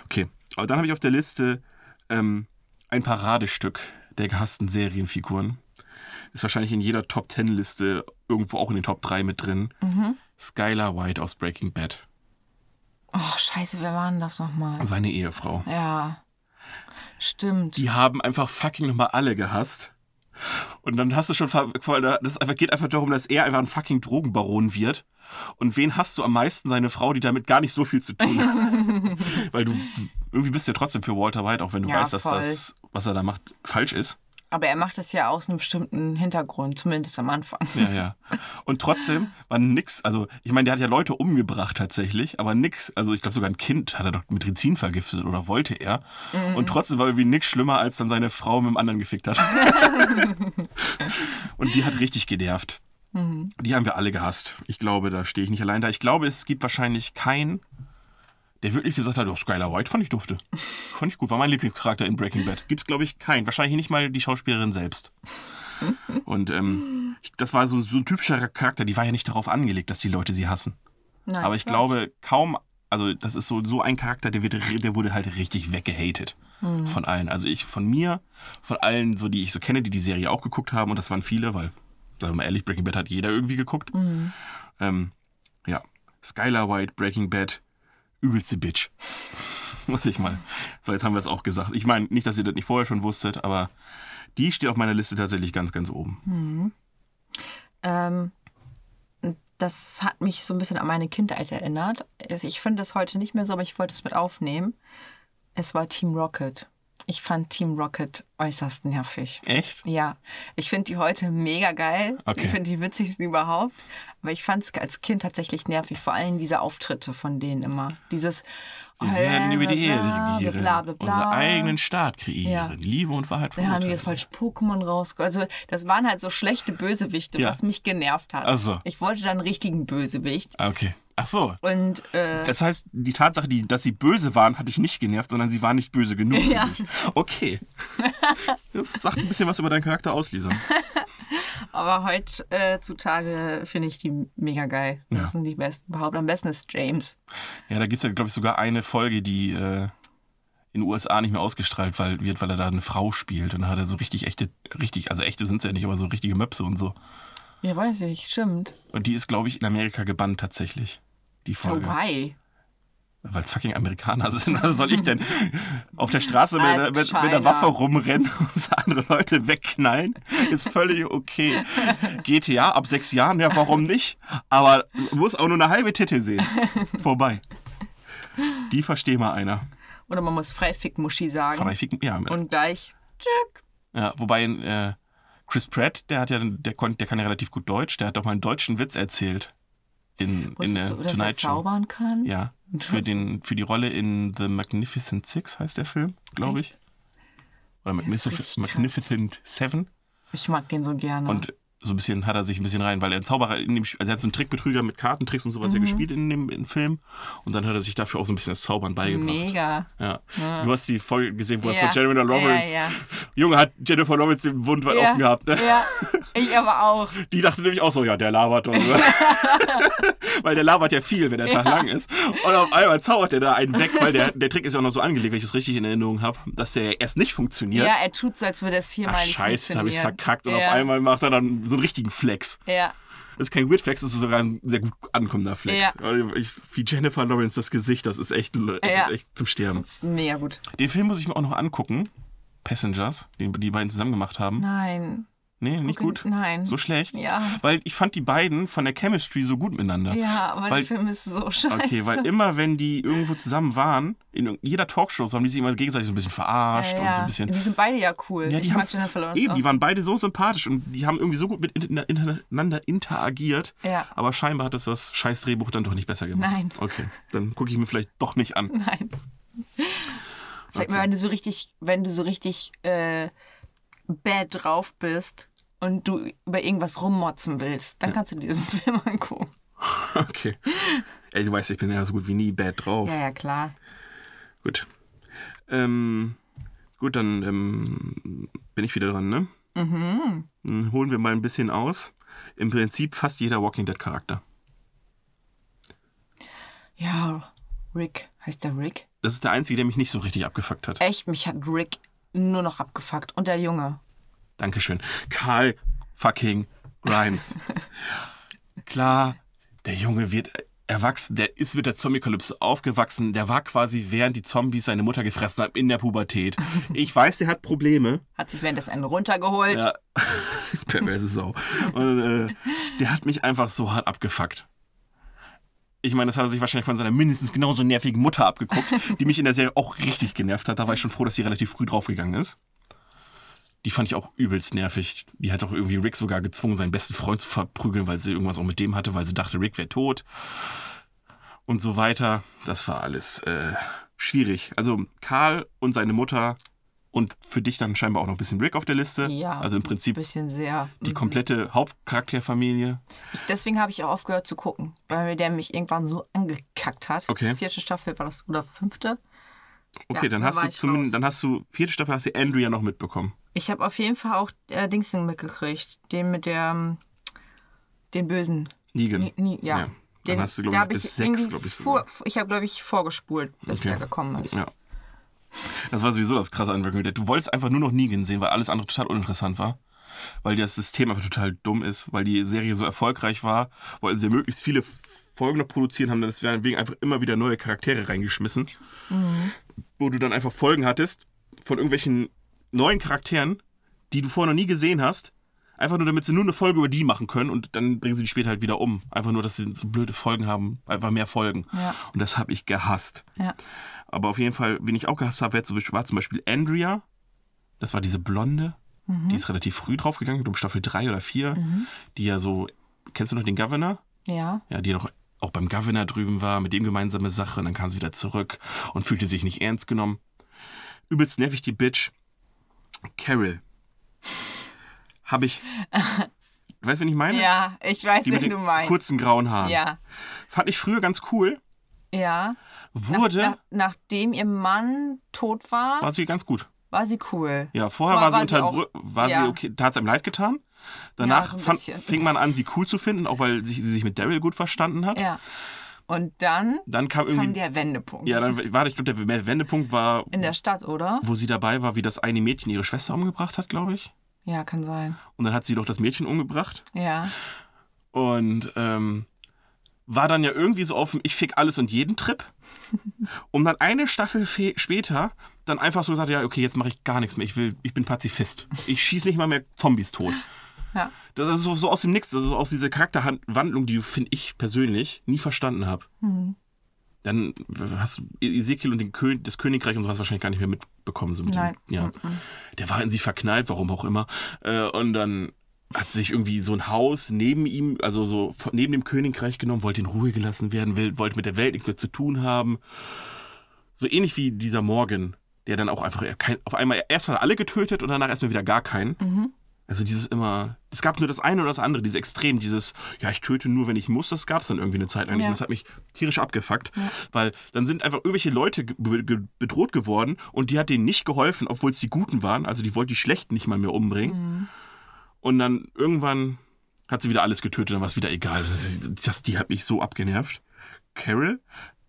Okay. Aber dann habe ich auf der Liste ähm, ein Paradestück der gehassten Serienfiguren. Ist wahrscheinlich in jeder Top Ten Liste irgendwo auch in den Top 3 mit drin. Mhm. Skylar White aus Breaking Bad. Oh, scheiße, wer war denn das nochmal? Seine Ehefrau. Ja. Stimmt. Die haben einfach fucking nochmal alle gehasst. Und dann hast du schon, das geht einfach darum, dass er einfach ein fucking Drogenbaron wird. Und wen hast du am meisten? Seine Frau, die damit gar nicht so viel zu tun hat. Weil du irgendwie bist ja trotzdem für Walter White, auch wenn du Ja, weißt, dass voll. das, was er da macht, falsch ist. Aber er macht das ja aus einem bestimmten Hintergrund, zumindest am Anfang. Ja, ja. Und trotzdem war nix, also ich meine, der hat ja Leute umgebracht tatsächlich, aber nix, also ich glaube sogar ein Kind hat er doch mit Rizin vergiftet oder wollte er. Und trotzdem war irgendwie nix schlimmer, als dann seine Frau mit dem anderen gefickt hat. Und die hat richtig genervt. Die haben wir alle gehasst. Ich glaube, da stehe ich nicht allein da. Ich glaube, es gibt wahrscheinlich keinen, der wirklich gesagt hat, oh, Skylar White fand ich dufte. Fand ich gut, war mein Lieblingscharakter in Breaking Bad. Gibt es, glaube ich, keinen. Wahrscheinlich nicht mal die Schauspielerin selbst. Und ähm, das war so, so ein typischer Charakter, die war ja nicht darauf angelegt, dass die Leute sie hassen. Nein, Aber ich glaube, kaum, also das ist so, so ein Charakter, der, wird, der wurde halt richtig weggehatet von allen. Also ich, von mir, von allen, so die ich so kenne, die die Serie auch geguckt haben, und das waren viele, weil, sagen wir mal ehrlich, Breaking Bad hat jeder irgendwie geguckt. Ähm, ja, Skylar White, Breaking Bad, übelste Bitch. Muss ich mal. So, jetzt haben wir es auch gesagt. Ich meine, nicht, dass ihr das nicht vorher schon wusstet, aber die steht auf meiner Liste tatsächlich ganz, ganz oben. Ähm, das hat mich so ein bisschen an meine Kindheit erinnert. Ich finde das heute nicht mehr so, aber ich wollte es mit aufnehmen. Es war Team Rocket. Ich fand Team Rocket äußerst nervig. Echt? Ja, ich finde die heute mega geil. Okay. Ich finde die witzigsten überhaupt. Aber ich fand es als Kind tatsächlich nervig. Vor allem diese Auftritte von denen immer. Dieses. Wir werden über die Erde regieren. Bla, bla, bla. Unseren eigenen Staat kreieren. Ja. Liebe und Wahrheit Da haben die verurteilen. jetzt falsch Pokémon raus. Also, das waren halt so schlechte Bösewichte, Ja. was mich genervt hat. Ach so. Ich wollte dann einen richtigen Bösewicht. Ah, Okay. Ach so. Und äh, Das heißt, die Tatsache, die, dass sie böse waren, hat dich nicht genervt, sondern sie waren nicht böse genug für Ja. dich. Okay. Das sagt ein bisschen was über deinen Charakter aus, Lisa. aber heutzutage finde ich die mega geil. Das Ja. sind die besten. Überhaupt am besten ist James. Ja, da gibt es ja, glaube ich, sogar eine Folge, die äh, in den USA nicht mehr ausgestrahlt wird, weil er da eine Frau spielt. Und da hat er so richtig echte, richtig, also echte sind es ja nicht, aber so richtige Möpse und so. Ja, weiß ich, stimmt. Und die ist, glaube ich, in Amerika gebannt tatsächlich. Die So Folge. why? Weil es fucking Amerikaner sind. Was soll ich denn auf der Straße mit, Als mit, mit einer Waffe rumrennen und andere Leute wegknallen? Ist völlig okay. GTA ab sechs Jahren, ja, warum nicht? Aber muss auch nur eine halbe Titel sehen. Vorbei. Die versteht mal einer. Oder man muss Freifick-Muschi sagen. Ficken, ja, Und gleich. Tschück. ja, wobei äh, Chris Pratt, der hat ja, der, kon, der kann ja relativ gut Deutsch, der hat doch mal einen deutschen Witz erzählt. In, in der du, dass er Tonight Show. zaubern kann? Ja, für, den, für die Rolle in The Magnificent Six heißt der Film, glaube ich. Oder Magnific Magnificent Seven. Ich mag den so gerne. Und so ein bisschen hat er sich ein bisschen rein, weil er ein Zauberer in dem also er hat so einen Trickbetrüger mit Kartentricks und sowas Mhm. ja gespielt in dem im Film. Und dann hat er sich dafür auch so ein bisschen das Zaubern beigebracht. Mega. Ja. Du hast die Folge gesehen, wo er Ja. von Jennifer Lawrence. Ja, ja. Junge, hat Jennifer Lawrence den Mund weit Ja, offen gehabt. Ne? ja, ich aber auch. Die dachte nämlich auch so, ja, der labert doch. weil der labert ja viel, wenn der Tag lang ist. Und auf einmal zaubert der da einen weg, weil der, der Trick ist ja auch noch so angelegt, wenn ich es richtig in Erinnerung habe, dass der erst nicht funktioniert. Ja, er tut so, als würde es viermal Ach nicht scheiße, habe ich funktionieren. verkackt. Und ja. auf einmal macht er dann so einen richtigen Flex. Ja, Das ist kein Weird Flex, das ist sogar ein sehr gut ankommender Flex. Ja. Ich, wie Jennifer Lawrence das Gesicht, das ist echt, das Ja. ist echt zum Sterben. das ist mega gut. Den Film muss ich mir auch noch angucken. Passengers, den die beiden zusammen gemacht haben. Nein. Nee, nicht ihn- gut. Nein. So schlecht? Ja. Weil ich fand die beiden von der Chemistry so gut miteinander. Ja, aber Weil- der Film ist so scheiße. Okay, weil immer wenn die irgendwo zusammen waren, in jeder Talkshow so haben die sich immer gegenseitig so ein bisschen verarscht ja, und so ein bisschen. Die sind beide ja cool. Ja, die ich haben mag Jennifer Lawrence eben, die waren beide so sympathisch und die haben irgendwie so gut miteinander interagiert. Ja. Aber scheinbar hat das das scheiß Drehbuch dann doch nicht besser gemacht. Nein. Okay, dann gucke ich mir vielleicht doch nicht an. Nein. Vielleicht mal, wenn du so richtig, wenn du so richtig äh, bad drauf bist und du über irgendwas rummotzen willst, dann kannst du diesen Film angucken. Okay. Ey, du weißt, ich bin ja so gut wie nie bad drauf. Ja, ja, klar. Gut. Ähm, gut, dann ähm, bin ich wieder dran, ne? Mhm. Dann holen wir mal ein bisschen aus. Im Prinzip fast jeder Walking Dead Charakter. Ja, Rick. Heißt der Rick? Das ist der einzige, der mich nicht so richtig abgefuckt hat. Echt, mich hat Rick nur noch abgefuckt. Und der Junge. Dankeschön. Karl fucking Grimes. Klar, der Junge wird erwachsen, der ist mit der Zombie-Kalypse aufgewachsen, der war quasi, während die Zombies seine Mutter gefressen haben, in der Pubertät. Ich weiß, der hat Probleme. Hat sich währenddessen runtergeholt. Ja. Perverse Sau. Und äh, der hat mich einfach so hart abgefuckt. Ich meine, das hat er sich wahrscheinlich von seiner mindestens genauso nervigen Mutter abgeguckt, die mich in der Serie auch richtig genervt hat. Da war ich schon froh, dass sie relativ früh draufgegangen ist. Die fand ich auch übelst nervig. Die hat auch irgendwie Rick sogar gezwungen, seinen besten Freund zu verprügeln, weil sie irgendwas auch mit dem hatte, weil sie dachte, Rick wäre tot. Und so weiter. Das war alles äh, schwierig. Also Karl und seine Mutter und für dich dann scheinbar auch noch ein bisschen Rick auf der Liste. Ja, Also im Ein Prinzip bisschen sehr. die Mhm. komplette Hauptcharakterfamilie. Deswegen habe ich auch aufgehört zu gucken, weil der mich irgendwann so angekackt hat. Okay. Vierte Staffel war das oder fünfte. Okay, Ja, dann da hast du ich zumindest, raus. dann hast du, vierte Staffel hast du Andrew ja noch mitbekommen. Ich habe auf jeden Fall auch äh, Dingsen mitgekriegt. Den mit der, ähm, den Bösen. Negan. Nie, ja. Ja. Dann Den, hast du, glaub da ich, bis sechs, irgendwie glaub ich, vor, sogar. Ich habe, glaube ich, vorgespult, bis Okay. der gekommen ist. Ja. Das war sowieso das krasse an Walking Dead. Du wolltest einfach nur noch Negan sehen, weil alles andere total uninteressant war. Weil das System einfach total dumm ist, weil die Serie so erfolgreich war, wollten sie möglichst viele Folgen noch produzieren, haben dann deswegen einfach immer wieder neue Charaktere reingeschmissen. Wo du dann einfach Folgen hattest von irgendwelchen neuen Charakteren, die du vorher noch nie gesehen hast, Einfach nur, damit sie nur eine Folge über die machen können und dann bringen sie die später halt wieder um. Einfach nur, dass sie so blöde Folgen haben, einfach mehr Folgen. Ja. Und das habe ich gehasst. Ja. Aber auf jeden Fall, wen ich auch gehasst habe, war zum Beispiel Andrea. Das war diese Blonde. Die ist relativ früh draufgegangen, um Staffel 3 oder 4. Die ja so, kennst du noch den Governor? Ja. Ja, die doch auch beim Governor drüben war, mit dem gemeinsame Sache. Und dann kam sie wieder zurück und fühlte sich nicht ernst genommen. Übelst nervig die Bitch. Carol. Habe ich. Weißt du, wen ich meine? Ja, ich weiß, wen du meinst. kurzen grauen Haaren. Ja. Fand ich früher ganz cool. Ja. Wurde, Nach, nachdem ihr Mann tot war, war sie ganz gut. war sie cool. Ja, vorher Vorher war sie war unter sie auch- war ja. sie okay, da hat es einem leid getan. Danach Ja, so fand, fing man an, sie cool zu finden, auch weil sich, sie sich mit Daryl gut verstanden hat. Ja. Und dann Dann kam irgendwie. kam der Wendepunkt. ja, dann war, ich glaube, der Wendepunkt war, In der Stadt, oder? wo sie dabei war, wie das eine Mädchen ihre Schwester umgebracht hat, glaube ich. Ja, kann sein. Und dann hat sie doch das Mädchen umgebracht. Ja. Und ähm, war dann ja irgendwie so auf dem Ich fick alles und jeden Trip. Und dann eine Staffel fe- später dann einfach so gesagt, ja, okay, jetzt mache ich gar nichts mehr. Ich will, ich bin Pazifist. Ich schieße nicht mal mehr Zombies tot. Ja. Das ist so, so aus dem Nix, das ist aus dieser Charakterwandlung, die finde ich persönlich nie verstanden habe. Mhm. Dann hast du Ezekiel und den Kö das Königreich und sowas wahrscheinlich gar nicht mehr mitbekommen. So mit Nein. Dem, ja. Der war in sie verknallt, warum auch immer. Äh, und dann hat sich irgendwie so ein Haus neben ihm, also so neben dem Königreich genommen, wollte in Ruhe gelassen werden, will, wollte mit der Welt nichts mehr zu tun haben. So ähnlich wie dieser Morgan, der dann auch einfach kein, auf einmal erst hat er alle getötet und danach erstmal wieder gar keinen. Also dieses immer, es gab nur das eine oder das andere, dieses Extrem, dieses, ja, ich töte nur, wenn ich muss, das gab es dann irgendwie eine Zeit lang. Ja. Und das hat mich tierisch abgefuckt, weil dann sind einfach irgendwelche Leute ge ge bedroht geworden und die hat denen nicht geholfen, obwohl es die Guten waren. Also die wollte die Schlechten nicht mal mehr umbringen. Und dann irgendwann hat sie wieder alles getötet, dann war es wieder egal. Das, das, die hat mich so abgenervt. Carol.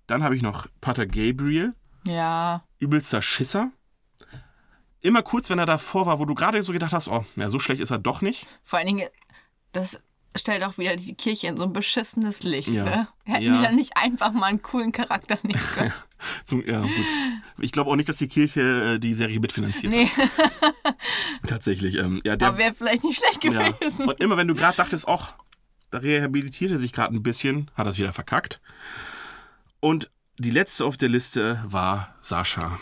Dann habe ich noch Pater Gabriel Ja. übelster Schisser. Immer kurz, wenn er davor war, wo du gerade so gedacht hast, oh, ja, so schlecht ist er doch nicht. Vor allen Dingen, das stellt auch wieder die Kirche in so ein beschissenes Licht. Ja. Ne? Hätten Ja. die dann nicht einfach mal einen coolen Charakter nehmen können? Zum, ja, gut. Ich glaube auch nicht, dass die Kirche äh, die Serie mitfinanziert nee, hat. Tatsächlich. Ähm, ja, der, aber wäre vielleicht nicht schlecht ja. gewesen. Und immer wenn du gerade dachtest, ach, da rehabilitiert er sich gerade ein bisschen, hat er es wieder verkackt. Und die letzte auf der Liste war Sascha.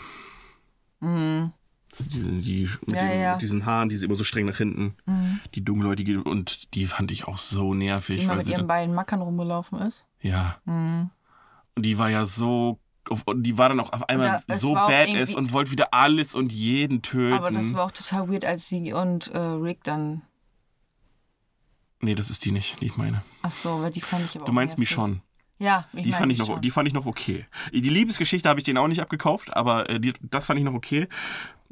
Die, die, mit, Ja, den, ja. diesen Haaren, die sie immer so streng nach hinten. Die dunkelhäutige. Und die fand ich auch so nervig. Man weil mit ihren beiden Mackern rumgelaufen ist. ja. Mhm. Und die war ja so. Und die war dann auch auf einmal Ja, so badass und wollte wieder alles und jeden töten. Aber das war auch total weird, als sie und äh, Rick dann. nee, das ist die nicht, die ich meine. Ach so, weil die fand ich aber Du auch meinst nervig. Michonne. Ja, Die fand, ich noch, Michonne. die fand ich noch okay. Die Liebesgeschichte habe ich denen auch nicht abgekauft, aber äh, die, das fand ich noch okay.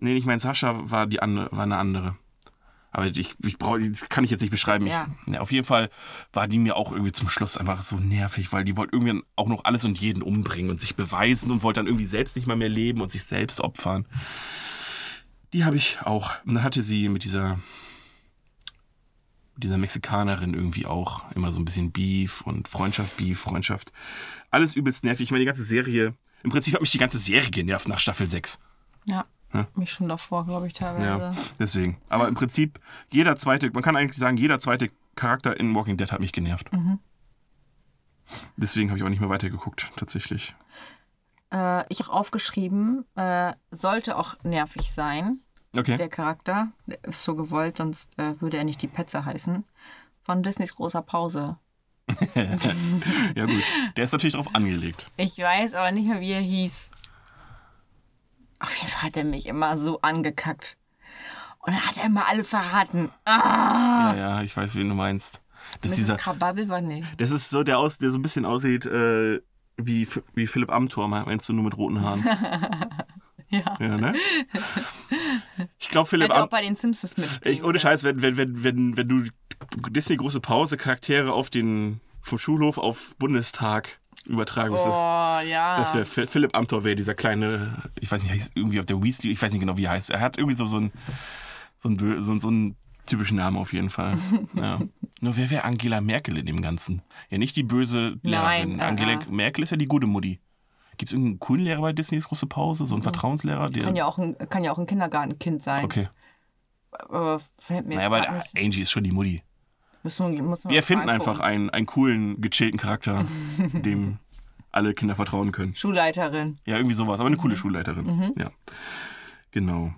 Nee, ich meine, Sascha war, die andere, war eine andere. Aber ich, ich brauche, das kann ich jetzt nicht beschreiben. Ja. Ich, ja, auf jeden Fall war die mir auch irgendwie zum Schluss einfach so nervig, weil die wollte irgendwie auch noch alles und jeden umbringen und sich beweisen und wollte dann irgendwie selbst nicht mal mehr leben und sich selbst opfern. Die habe ich auch. Und dann hatte sie mit dieser, mit dieser Mexikanerin irgendwie auch immer so ein bisschen Beef und Freundschaft, Beef, Freundschaft. Alles übelst nervig. Ich meine, die ganze Serie, im Prinzip hat mich die ganze Serie genervt nach Staffel 6. Ja. Ja. Mich schon davor, glaube ich, teilweise. Ja, deswegen. Aber im Prinzip, jeder zweite, man kann eigentlich sagen, jeder zweite Charakter in Walking Dead hat mich genervt. Mhm. Deswegen habe ich auch nicht mehr weitergeguckt, tatsächlich. Äh, ich habe aufgeschrieben, äh, sollte auch nervig sein, Okay. der Charakter. Der ist so gewollt, sonst äh, würde er nicht die Petze heißen. Von Disneys großer Pause. ja, gut. Der ist natürlich drauf angelegt. Ich weiß aber nicht mehr, wie er hieß. Auf jeden Fall hat er mich immer so angekackt. Und dann hat er immer alle verraten. Ah! Ja, ja, ich weiß, wen du meinst. Das Mrs. dieser, Krababbel war nicht. das ist so der aus, der so ein bisschen aussieht äh, wie, wie Philipp Amthor, meinst du, nur mit roten Haaren. Ja. Ja, ne? Ich glaube, Philipp Hätte auch bei den Simpsons. Ich, ohne Scheiß, wenn, wenn, wenn, wenn, wenn du Disney große Pause Charaktere auf den vom Schulhof auf Bundestag übertragen müsstest. Oh, ja. Das wäre Philipp Amthor wäre dieser kleine, ich weiß nicht, heißt irgendwie auf der Weasley, ich weiß nicht genau, wie er heißt. Er hat irgendwie so, so einen so einen, so, so einen typischen Namen auf jeden Fall. Ja. Nur wer wäre Angela Merkel in dem Ganzen? Ja, nicht die böse Lehrerin. Nein, äh, Angela. Merkel ist ja die gute Mutti. Gibt es irgendeinen coolen Lehrer bei Disneys große Pause? So einen Vertrauenslehrer? Der, kann, ja auch ein, kann ja auch ein Kindergartenkind sein. okay. äh, fällt mir Naja, aber Angie ist schon die Mutti. Müssen wir, müssen Wir erfinden mal einfach einen, einen coolen, gechillten Charakter, dem alle Kinder vertrauen können. Schulleiterin. Ja, irgendwie sowas, aber eine Mhm. coole Schulleiterin. Ja. Genau.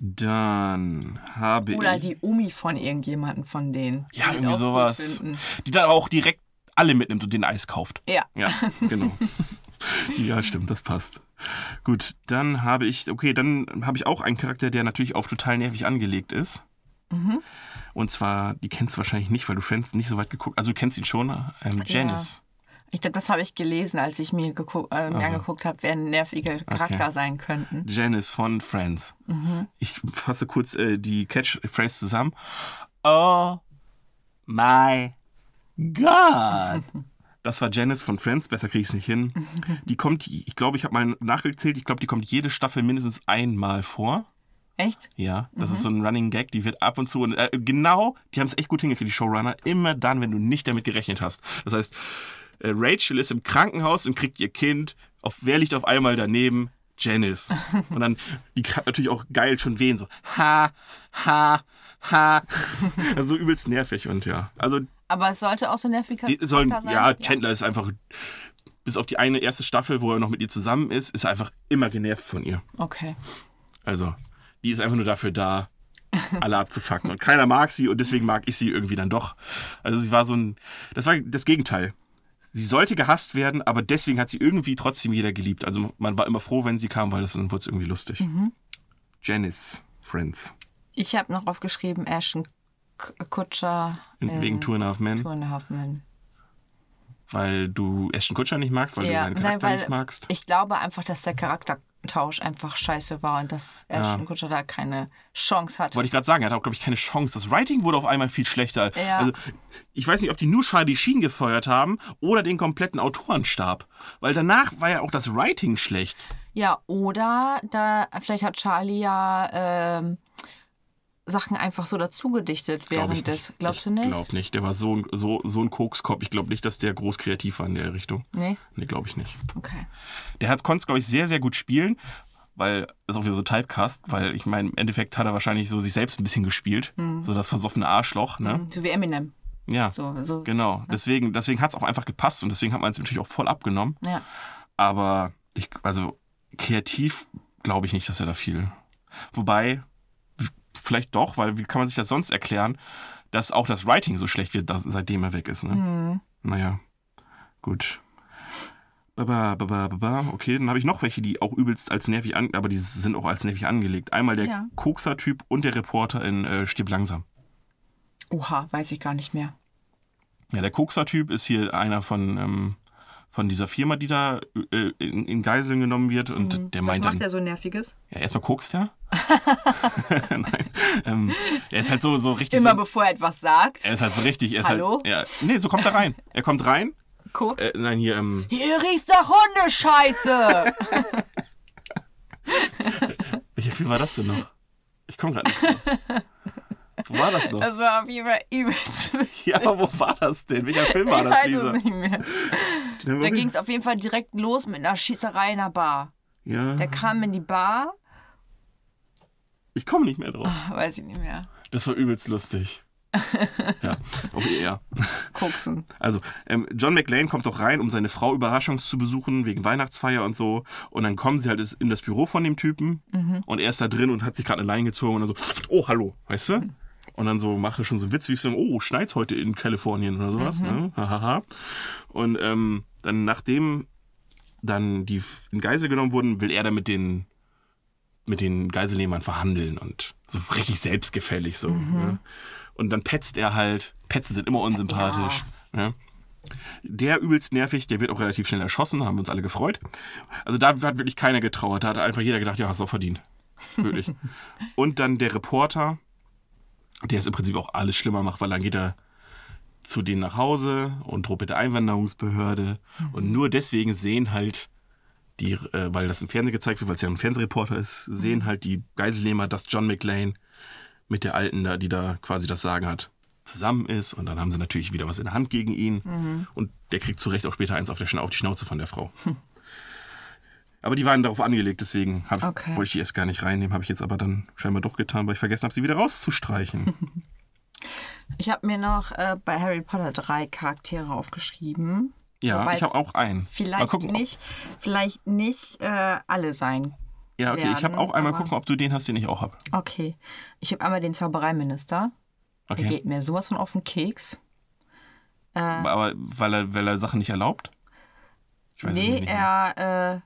Dann habe Oder ich. die Umi von irgendjemandem von denen. Ja, irgendwie sowas. Die dann auch direkt alle mitnimmt und den Eis kauft. Ja. Ja, genau. ja, stimmt, das passt. Gut, dann habe ich, okay, dann habe ich auch einen Charakter, der natürlich auf total nervig angelegt ist. Mhm. Und zwar, die kennst du wahrscheinlich nicht, weil du Friends nicht so weit geguckt Also du kennst ihn schon, ähm, Janice. Ich glaube, das habe ich gelesen, als ich mir, geguckt, äh, mir Also. angeguckt habe, wer nervige Charakter sein könnten. Janice von Friends. Mhm. Ich fasse kurz äh, die Catchphrase zusammen. Oh my God. Das war Janice von Friends, besser kriege ich es nicht hin. Die kommt, ich glaube, ich habe mal nachgezählt, ich glaube, die kommt jede Staffel mindestens einmal vor. Echt? Ja, das ist so ein Running Gag, die wird ab und zu, und, äh, genau, die haben es echt gut hingekriegt, die Showrunner, immer dann, wenn du nicht damit gerechnet hast. Das heißt, äh, Rachel ist im Krankenhaus und kriegt ihr Kind, auf, wer liegt auf einmal daneben? Janice. Und dann, die hat natürlich auch geil schon wehen, so, ha, ha, ha. Also so übelst nervig und ja. Also, Aber es sollte auch so nervig sollen, sein. ja, Chandler ist einfach, bis auf die eine erste Staffel, wo er noch mit ihr zusammen ist, ist er einfach immer genervt von ihr. Okay. Also, die ist einfach nur dafür da, alle abzufacken. Und keiner mag sie und deswegen mag ich sie irgendwie dann doch. Also sie war so ein. Das war das Gegenteil. Sie sollte gehasst werden, aber deswegen hat sie irgendwie trotzdem jeder geliebt. Also man war immer froh, wenn sie kam, weil das dann wurde es irgendwie lustig. Janice, Friends. Ich habe noch aufgeschrieben, Ashton Kutscher. In, wegen Two and a Half Men. Two and a Half Men. Weil du Ashton Kutscher nicht magst, weil du seinen Charakter nicht magst. ich glaube einfach, dass der Charaktertausch einfach scheiße war und dass Ashton Kutscher da keine Chance hat. Wollte ich gerade sagen, er hat auch, glaube ich, keine Chance. Das Writing wurde auf einmal viel schlechter. Ja. Also, ich weiß nicht, ob die nur Charlie Sheen gefeuert haben oder den kompletten Autorenstab. Weil danach war ja auch das Writing schlecht. Ja, oder da vielleicht hat Charlie ja ähm, Sachen einfach so dazu gedichtet Glaub ich während des. nicht. Glaubst du Ich nicht? glaube nicht. Der war so, ein- so, so ein Kokskopf. Ich glaube nicht, dass der groß kreativ war in der Richtung. Nee? Nee, glaube ich nicht. Okay. Der hat konnte, glaube ich, sehr, sehr gut spielen, weil das ist auch wieder so Typecast, weil ich meine, im Endeffekt hat er wahrscheinlich so sich selbst ein bisschen gespielt. So das versoffene Arschloch, ne? So wie Eminem. Ja. So, so. Genau. Deswegen, deswegen hat es auch einfach gepasst und deswegen hat man es natürlich auch voll abgenommen. Ja. Aber ich, also kreativ glaube ich nicht, dass er da viel. Wobei, vielleicht doch, weil wie kann man sich das sonst erklären, dass auch das Writing so schlecht wird, dass, seitdem er weg ist. Ne? Mhm. Naja, gut. Baba, baba, baba. Okay, dann habe ich noch welche, die auch übelst als nervig an, aber die sind auch als nervig angelegt. Einmal der Ja. Kokser-Typ und der Reporter in äh, Stirb langsam. Oha, weiß ich gar nicht mehr. Ja, der Kokser-Typ ist hier einer von, ähm, von dieser Firma, die da äh, in, in Geiseln genommen wird. Und der Was meint macht dann. der so nerviges? Ja, erstmal kokst er. Nein. Ähm, er ist halt so, so richtig. Immer so, bevor er etwas sagt. er ist halt so richtig. Er ist Hallo? Halt, ja, nee, so kommt er rein. Er kommt rein. Guckst. Äh, nein, hier, ähm, Hier riecht nach Hundescheiße. welcher Film war das denn noch? Ich komme gerade nicht. drauf. Wo war das noch? Das war auf jeden Fall übelst. ja, aber wo war das denn? Welcher Film war Ich das, weiß Lisa? es nicht mehr. Da ging es auf jeden Fall direkt los mit einer Schießerei in einer Bar. Ja, Der kam in die Bar, ich komme nicht mehr drauf. weiß ich nicht mehr. Das war übelst lustig. ja, okay, ja. Koksen. Also, ähm, John McLean kommt doch rein, um seine Frau überraschungs zu besuchen, wegen Weihnachtsfeier und so. Und dann kommen sie halt in das Büro von dem Typen. Und er ist da drin und hat sich gerade eine Leine gezogen und dann so, oh, hallo, weißt du? Und dann so macht er schon so einen Witz, wie so, oh, schneit's heute in Kalifornien oder sowas, ne? Hahaha. Und ähm, dann, nachdem dann die in Geisel genommen wurden, will er dann mit den mit den Geiselnehmern verhandeln und so richtig selbstgefällig so. Ne? Und dann petzt er halt. Petzen sind immer unsympathisch. Ne? Der übelst nervig, der wird auch relativ schnell erschossen, haben wir uns alle gefreut. Also da hat wirklich keiner getrauert, da hat einfach jeder gedacht, ja, hast du auch verdient. Wirklich. und dann der Reporter, der es im Prinzip auch alles schlimmer macht, weil dann geht er zu denen nach Hause und droht mit der Einwanderungsbehörde. Und nur deswegen sehen halt die, äh, weil das im Fernsehen gezeigt wird, weil es ja ein Fernsehreporter ist, sehen halt die Geiselnehmer, dass John McLean mit der Alten da, die da quasi das Sagen hat, zusammen ist. Und dann haben sie natürlich wieder was in der Hand gegen ihn. Und der kriegt zu Recht auch später eins auf, der auf die Schnauze von der Frau. Aber die waren darauf angelegt, deswegen hab, Okay. wollte ich die erst gar nicht reinnehmen. Habe ich jetzt aber dann scheinbar doch getan, weil ich vergessen habe, sie wieder rauszustreichen. Ich habe mir noch äh, bei Harry Potter drei Charaktere aufgeschrieben. Ja, Wobei ich habe auch einen. Mal Vielleicht gucken, ob- nicht, vielleicht nicht äh, alle sein. Ja, okay, ich habe werden, auch einmal gucken, ob du den hast, den ich auch habe. Okay. Ich habe einmal den Zaubereiminister. Der Okay. geht mir sowas von auf den Keks. Aber weil er, weil er Sachen nicht erlaubt? Ich weiß nee, nicht er, äh,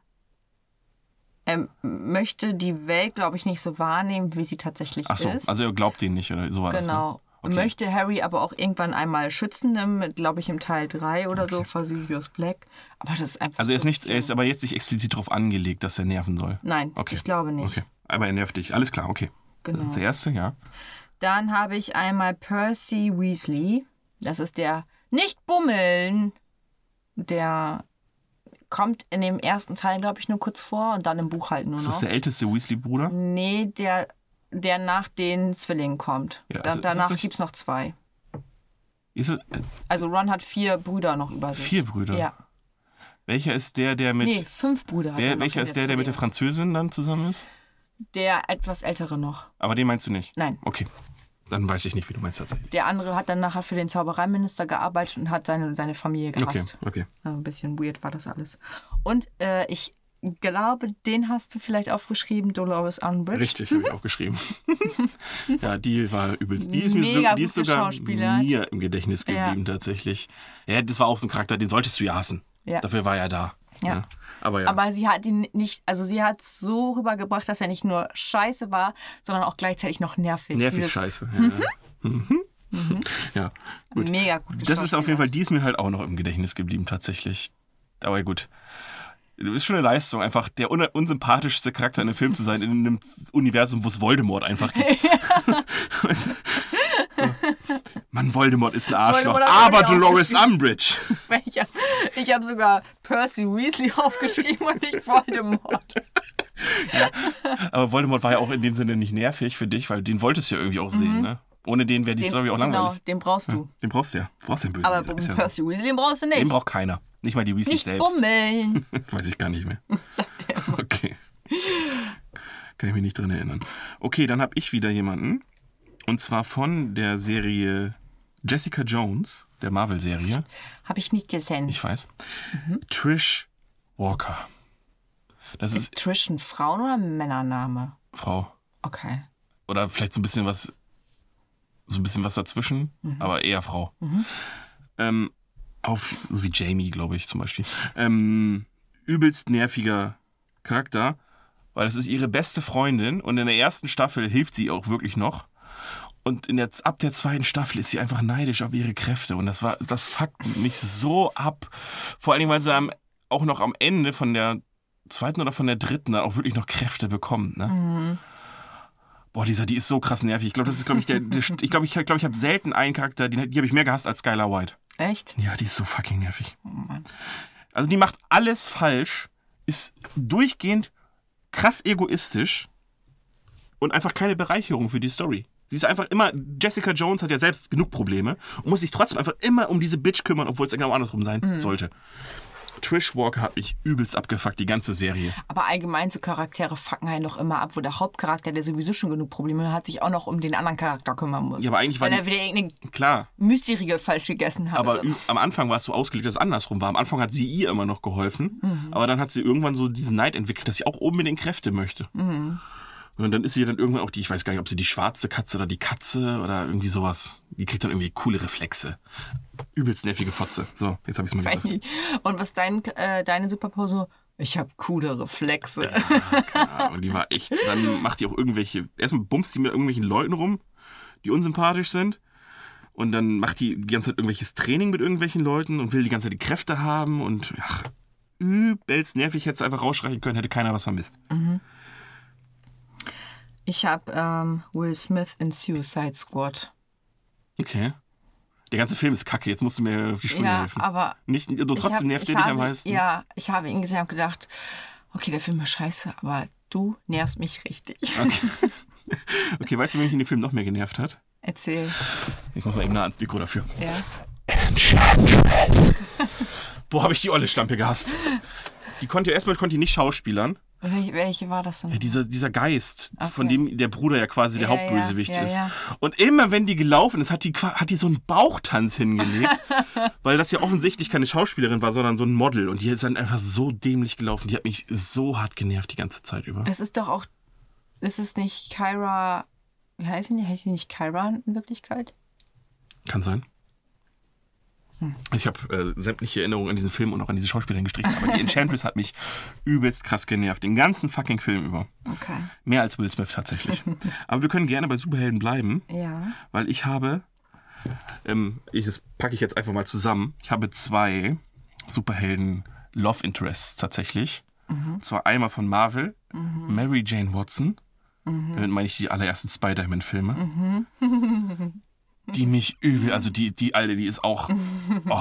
er möchte die Welt, glaube ich, nicht so wahrnehmen, wie sie tatsächlich Ach so, ist. also er glaubt den nicht oder so war das. genau. Ne? Okay. Möchte Harry aber auch irgendwann einmal schützen, glaube ich, im Teil 3 oder so, vor Sirius Black. Aber das ist einfach. Also er ist so nicht, er ist aber jetzt nicht explizit darauf angelegt, dass er nerven soll. Nein, Okay. ich glaube nicht. Okay. Aber er nervt dich. Alles klar, okay. Das Genau. ist der erste, ja. Dann habe ich einmal Percy Weasley. Das ist der Nicht-Bummeln. Der kommt in dem ersten Teil, glaube ich, nur kurz vor und dann im Buch halt nur Ist noch. das der älteste Weasley-Bruder? nee, der, der nach den Zwillingen kommt. Ja, da, also ist das danach gibt es noch zwei. Ist es, äh, Also Ron hat vier Brüder noch über sich. vier Brüder. Ja. Welcher ist der, der mit. Nee, fünf Brüder er noch welcher ist der, der mit der. Französin dann zusammen ist? Der etwas ältere noch. Aber den meinst du nicht? Nein. Okay. Dann weiß ich nicht, wie du meinst tatsächlich. Der andere hat dann nachher für den Zaubereiminister gearbeitet und hat seine, seine Familie Okay, gehasst. okay. Ja, Ein bisschen weird war das alles. Und äh, ich glaube, den hast du vielleicht aufgeschrieben, Dolores Umbridge. Richtig, habe ich auch geschrieben. ja, die war übelst. Die ist, mir so, die ist sogar mir im Gedächtnis Ja. geblieben, tatsächlich. Ja, das war auch so ein Charakter, den solltest du ja hassen. Ja. Dafür war er da. Ja. ne? Aber ja. Aber sie hat ihn nicht, also sie hat es so rübergebracht, dass er nicht nur scheiße war, sondern auch gleichzeitig noch nervig. Nervig Dieses scheiße. Ja, ja. Mhm. ja, gut. Mega gut Das ist auf jeden Fall, die ist mir halt auch noch im Gedächtnis geblieben, tatsächlich. Aber gut. Das ist schon eine Leistung, einfach der un unsympathischste Charakter in einem Film zu sein, in einem Universum, wo es Voldemort einfach gibt. So. Mann, Voldemort ist ein Arschloch, aber Dolores. Umbridge. Ich habe hab sogar Percy Weasley aufgeschrieben und nicht Voldemort. Aber Voldemort war ja auch in dem Sinne nicht nervig für dich, weil den wolltest du ja irgendwie auch sehen, ne? Ohne den wäre die Story auch genau, langweilig. den brauchst du. Den brauchst du ja. Du brauchst den Bösen. Aber ja so. Percy Weasley den brauchst du nicht. Den braucht keiner. Nicht mal die Weasleys nicht selbst. bummeln, Weiß ich gar nicht mehr. sagt er immer. Okay. Kann ich mich nicht dran erinnern. Okay, dann habe ich wieder jemanden. Und zwar von der Serie Jessica Jones, der Marvel-Serie. Habe ich nicht gesehen. Ich weiß. Trish Walker. Das ist ist Trish ein Frauen- oder Männername? Frau. Okay. Oder vielleicht so ein bisschen was, so ein bisschen was dazwischen, aber eher Frau. Ähm, auf, so wie Jamie, glaube ich, zum Beispiel. Ähm, übelst nerviger Charakter, weil es ist ihre beste Freundin und in der ersten Staffel hilft sie auch wirklich noch. Und in der, ab der zweiten Staffel ist sie einfach neidisch auf ihre Kräfte. Und das war, das fuckt mich so ab. Vor allen Dingen, weil sie am, auch noch am Ende von der zweiten oder von der dritten dann auch wirklich noch Kräfte bekommt. Ne? Boah, dieser, die ist so krass nervig. Ich glaube, das ist, glaube ich, der, der ich glaube, ich, glaube, ich habe selten einen Charakter, die, die habe ich mehr gehasst als Skylar White. Echt? Ja, die ist so fucking nervig. Also die macht alles falsch, ist durchgehend krass egoistisch und einfach keine Bereicherung für die Story. Sie ist einfach immer, Jessica Jones hat ja selbst genug Probleme und muss sich trotzdem einfach immer um diese Bitch kümmern, obwohl es genau andersrum sein sollte. Trish Walker hat mich übelst abgefuckt, die ganze Serie. Aber allgemein so Charaktere fucken einen doch immer ab, wo der Hauptcharakter, der sowieso schon genug Probleme hat, sich auch noch um den anderen Charakter kümmern muss. Ja, aber eigentlich war Weil die- er wieder irgendeine Klar, Mysterie falsch gegessen hat. Aber so. am Anfang war es so ausgelegt, dass es andersrum war. Am Anfang hat sie ihr immer noch geholfen, aber dann hat sie irgendwann so diesen Neid entwickelt, dass sie auch unbedingt Kräfte möchte. Und dann ist sie dann irgendwann auch die, ich weiß gar nicht, ob sie die schwarze Katze oder die Katze oder irgendwie sowas. Die kriegt dann irgendwie coole Reflexe. Übelst nervige Fotze. So, jetzt habe ich es mal gesagt. Funny. Und was dein, äh, deine Superpower so? Ich habe coole Reflexe. Ja, und die war echt, dann macht die auch irgendwelche, erstmal bumst die mit irgendwelchen Leuten rum, die unsympathisch sind. Und dann macht die die ganze Zeit irgendwelches Training mit irgendwelchen Leuten und will die ganze Zeit die Kräfte haben und ach, übelst nervig, hätte es einfach rausstreichen können, hätte keiner was vermisst. Ich habe ähm, Will Smith in Suicide Squad. Okay. Der ganze Film ist kacke, jetzt musst du mir auf die Sprünge Ja, helfen. aber Nicht, du, trotzdem hab- nervt der dich am habe- meisten. Ja, ich habe ihn gesehen und gedacht, okay, der Film ist scheiße, aber du nervst mich richtig. Okay, weißt du, wer mich in dem Film noch mehr genervt hat? Erzähl. Ich mach mal eben nah ans Mikro dafür. Ja. Enchantress. Boah, hab ich die olle Schlampe gehasst. Die konnte erstmal konnte die nicht schauspielern. Welche, welche war das denn? Ja, dieser, dieser Geist, Okay. von dem der Bruder ja quasi der Ja, Hauptbösewicht ja, ist. Und immer wenn die gelaufen ist, hat die, hat die so einen Bauchtanz hingelegt, weil das ja offensichtlich keine Schauspielerin war, sondern so ein Model. Und die ist dann einfach so dämlich gelaufen. Die hat mich so hart genervt die ganze Zeit über. Es ist doch auch. Ist es nicht Kyra. Wie heißt sie nicht? Heißt sie nicht Kyra in Wirklichkeit? Kann sein. Ich habe äh, sämtliche Erinnerungen an diesen Film und auch an diese Schauspielerin gestrichen, aber die Enchantress hat mich übelst krass genervt. Den ganzen fucking Film über. Okay. Mehr als Will Smith tatsächlich. aber wir können gerne bei Superhelden bleiben. Ja. weil ich habe, ähm, ich, das packe ich jetzt einfach mal zusammen. Ich habe zwei Superhelden Love Interests tatsächlich. Zwar einmal von Marvel, Mary Jane Watson. Damit meine ich die allerersten Spider-Man-Filme. Die mich übel, also die, die alte, die ist auch. Oh.